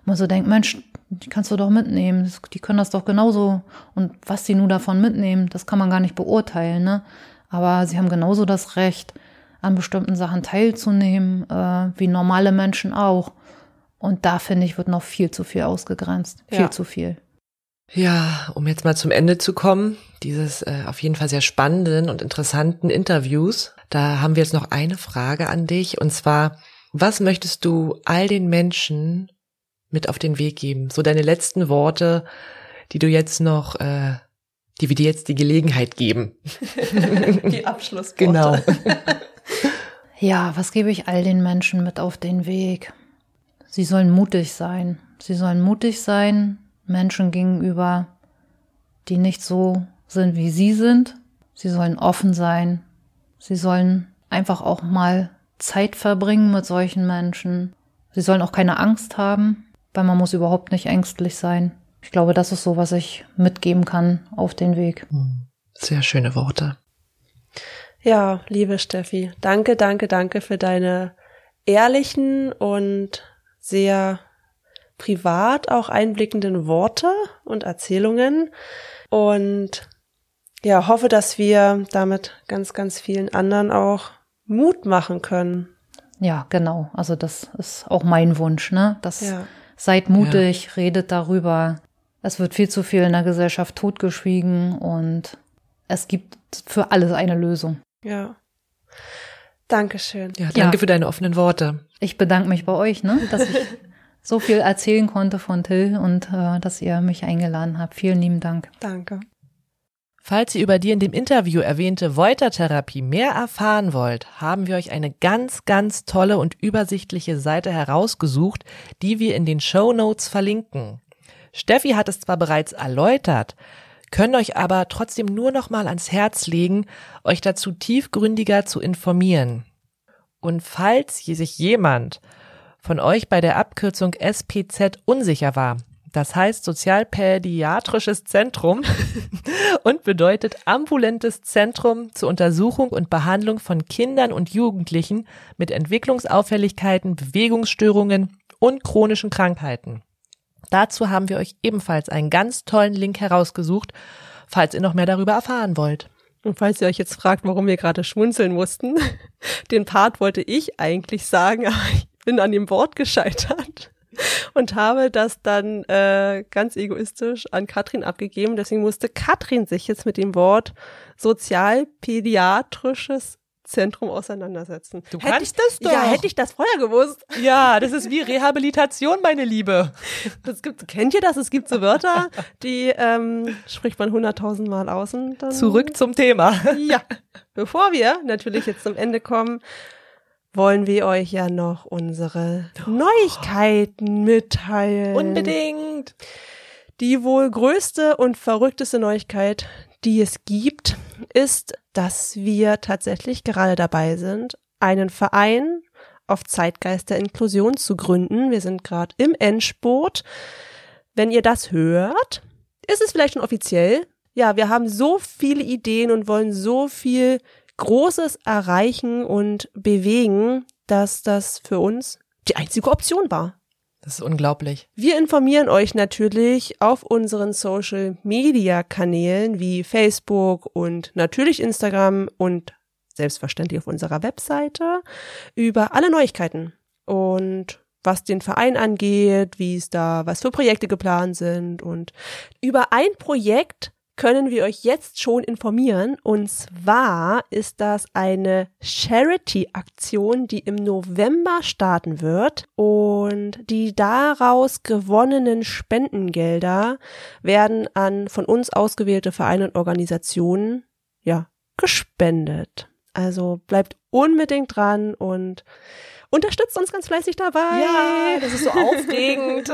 Und man so denkt, Mensch, die kannst du doch mitnehmen, das- die können das doch genauso. Und was sie nur davon mitnehmen, das kann man gar nicht beurteilen, ne? Aber sie haben genauso das Recht, an bestimmten Sachen teilzunehmen, äh, wie normale Menschen auch. Und da finde ich, wird noch viel zu viel ausgegrenzt. Viel Ja. zu viel. Ja, um jetzt mal zum Ende zu kommen, dieses äh, auf jeden Fall sehr spannenden und interessanten Interviews, da haben wir jetzt noch eine Frage an dich und zwar, was möchtest du all den Menschen mit auf den Weg geben? So deine letzten Worte, die du jetzt noch, äh, die wir dir jetzt die Gelegenheit geben. Die Abschlussworte. Genau. Ja, was gebe ich all den Menschen mit auf den Weg? Sie sollen mutig sein. Sie sollen mutig sein Menschen gegenüber, die nicht so sind, wie sie sind. Sie sollen offen sein. Sie sollen einfach auch mal Zeit verbringen mit solchen Menschen. Sie sollen auch keine Angst haben, weil man muss überhaupt nicht ängstlich sein. Ich glaube, das ist so, was ich mitgeben kann auf den Weg. Sehr schöne Worte. Ja, liebe Steffi, danke, danke, danke für deine ehrlichen und sehr privat auch einblickenden Worte und Erzählungen. Und ja, hoffe, dass wir damit ganz, ganz vielen anderen auch Mut machen können. Ja, genau. Also das ist auch mein Wunsch, ne? Das Ja. seid mutig, redet darüber. Es wird viel zu viel in der Gesellschaft totgeschwiegen und es gibt für alles eine Lösung. Ja. Dankeschön. Ja, danke Ja. für deine offenen Worte. Ich bedanke mich bei euch, ne, dass ich so viel erzählen konnte von Till und äh, dass ihr mich eingeladen habt. Vielen lieben Dank. Danke. Falls ihr über die in dem Interview erwähnte Voiter-Therapie mehr erfahren wollt, haben wir euch eine ganz, ganz tolle und übersichtliche Seite herausgesucht, die wir in den Show Notes verlinken. Steffi hat es zwar bereits erläutert, können euch aber trotzdem nur noch mal ans Herz legen, euch dazu tiefgründiger zu informieren. Und falls sich jemand von euch bei der Abkürzung SPZ unsicher war, das heißt Sozialpädiatrisches Zentrum und bedeutet ambulantes Zentrum zur Untersuchung und Behandlung von Kindern und Jugendlichen mit Entwicklungsauffälligkeiten, Bewegungsstörungen und chronischen Krankheiten. Dazu haben wir euch ebenfalls einen ganz tollen Link herausgesucht, falls ihr noch mehr darüber erfahren wollt. Und falls ihr euch jetzt fragt, warum wir gerade schmunzeln mussten, den Part wollte ich eigentlich sagen, aber ich bin an dem Wort gescheitert und habe das dann äh, ganz egoistisch an Katrin abgegeben. Deswegen musste Katrin sich jetzt mit dem Wort sozialpädiatrisches Zentrum auseinandersetzen. Du hätte kannst ich, das doch. Ja, hätte ich das vorher gewusst. Ja, das ist wie Rehabilitation, meine Liebe. Das gibt, kennt ihr das? Es gibt so Wörter, die ähm, spricht man hunderttausend Mal aus und dann Zurück zum Thema. Ja. Bevor wir natürlich jetzt zum Ende kommen, wollen wir euch ja noch unsere Neuigkeiten mitteilen. Unbedingt. Die wohl größte und verrückteste Neuigkeit, die es gibt, ist, dass wir tatsächlich gerade dabei sind, einen Verein auf Zeitgeist der Inklusion zu gründen. Wir sind gerade im Endspurt. Wenn ihr das hört, ist es vielleicht schon offiziell. Ja, wir haben so viele Ideen und wollen so viel Großes erreichen und bewegen, dass das für uns die einzige Option war. Das ist unglaublich. Wir informieren euch natürlich auf unseren Social Media Kanälen wie Facebook und natürlich Instagram und selbstverständlich auf unserer Webseite über alle Neuigkeiten und was den Verein angeht, wie es da, was für Projekte geplant sind und über ein Projekt können wir euch jetzt schon informieren. Und zwar ist das eine Charity-Aktion, die im November starten wird. Und die daraus gewonnenen Spendengelder werden an von uns ausgewählte Vereine und Organisationen, ja, gespendet. Also bleibt unbedingt dran und unterstützt uns ganz fleißig dabei. Ja, das ist so aufregend.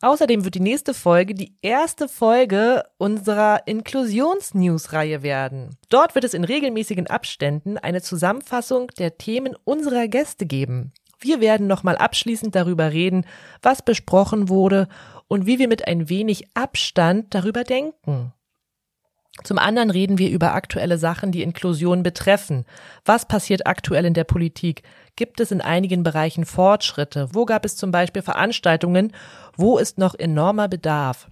Außerdem wird die nächste Folge die erste Folge unserer Inklusions-News-Reihe werden. Dort wird es in regelmäßigen Abständen eine Zusammenfassung der Themen unserer Gäste geben. Wir werden nochmal abschließend darüber reden, was besprochen wurde und wie wir mit ein wenig Abstand darüber denken. Zum anderen reden wir über aktuelle Sachen, die Inklusion betreffen. Was passiert aktuell in der Politik? Gibt es in einigen Bereichen Fortschritte? Wo gab es zum Beispiel Veranstaltungen? Wo ist noch enormer Bedarf?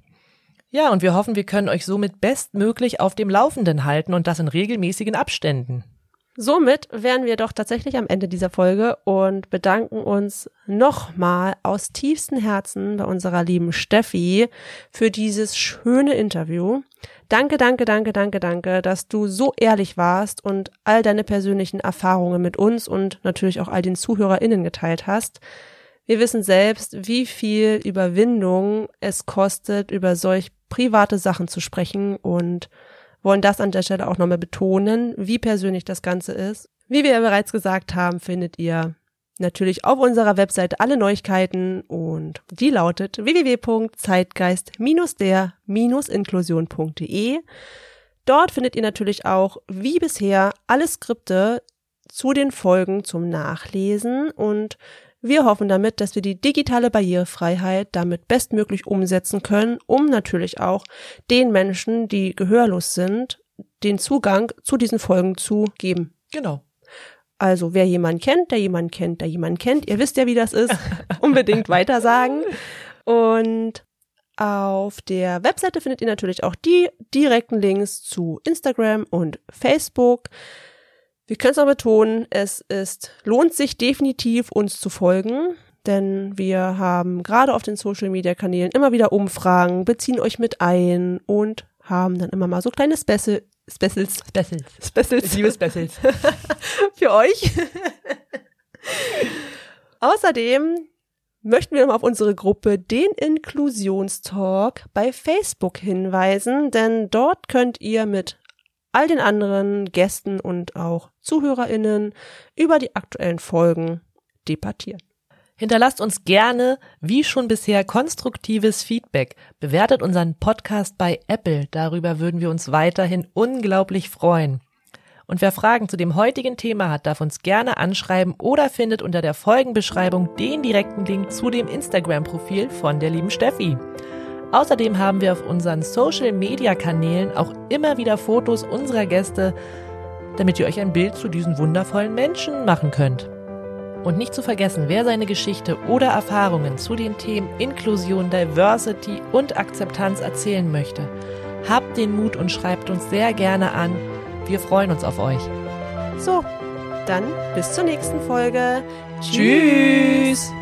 Ja, und wir hoffen, wir können euch somit bestmöglich auf dem Laufenden halten und das in regelmäßigen Abständen. Somit wären wir doch tatsächlich am Ende dieser Folge und bedanken uns nochmal aus tiefstem Herzen bei unserer lieben Steffi für dieses schöne Interview. Danke, danke, danke, danke, danke, dass du so ehrlich warst und all deine persönlichen Erfahrungen mit uns und natürlich auch all den ZuhörerInnen geteilt hast. Wir wissen selbst, wie viel Überwindung es kostet, über solch private Sachen zu sprechen und wollen das an der Stelle auch nochmal betonen, wie persönlich das Ganze ist. Wie wir ja bereits gesagt haben, findet ihr natürlich auf unserer Webseite alle Neuigkeiten und die lautet www.zeitgeist-der-inklusion.de. Dort findet ihr natürlich auch, wie bisher, alle Skripte zu den Folgen zum Nachlesen und wir hoffen damit, dass wir die digitale Barrierefreiheit damit bestmöglich umsetzen können, um natürlich auch den Menschen, die gehörlos sind, den Zugang zu diesen Folgen zu geben. Genau. Also wer jemanden kennt, der jemanden kennt, der jemanden kennt, ihr wisst ja, wie das ist, unbedingt weitersagen. Und auf der Webseite findet ihr natürlich auch die direkten Links zu Instagram und Facebook. Wir können es aber betonen, es ist, lohnt sich definitiv, uns zu folgen, denn wir haben gerade auf den Social Media Kanälen immer wieder Umfragen, beziehen euch mit ein und haben dann immer mal so kleine Special, Specials, Specials. Specials. Liebe Specials. für euch. Außerdem möchten wir auf unsere Gruppe den Inklusionstalk bei Facebook hinweisen, denn dort könnt ihr mit all den anderen Gästen und auch ZuhörerInnen über die aktuellen Folgen debattieren. Hinterlasst uns gerne, wie schon bisher, konstruktives Feedback. Bewertet unseren Podcast bei Apple. Darüber würden wir uns weiterhin unglaublich freuen. Und wer Fragen zu dem heutigen Thema hat, darf uns gerne anschreiben oder findet unter der Folgenbeschreibung den direkten Link zu dem Instagram-Profil von der lieben Steffi. Außerdem haben wir auf unseren Social-Media-Kanälen auch immer wieder Fotos unserer Gäste, damit ihr euch ein Bild zu diesen wundervollen Menschen machen könnt. Und nicht zu vergessen, wer seine Geschichte oder Erfahrungen zu den Themen Inklusion, Diversity und Akzeptanz erzählen möchte, habt den Mut und schreibt uns sehr gerne an. Wir freuen uns auf euch. So, dann bis zur nächsten Folge. Tschüss.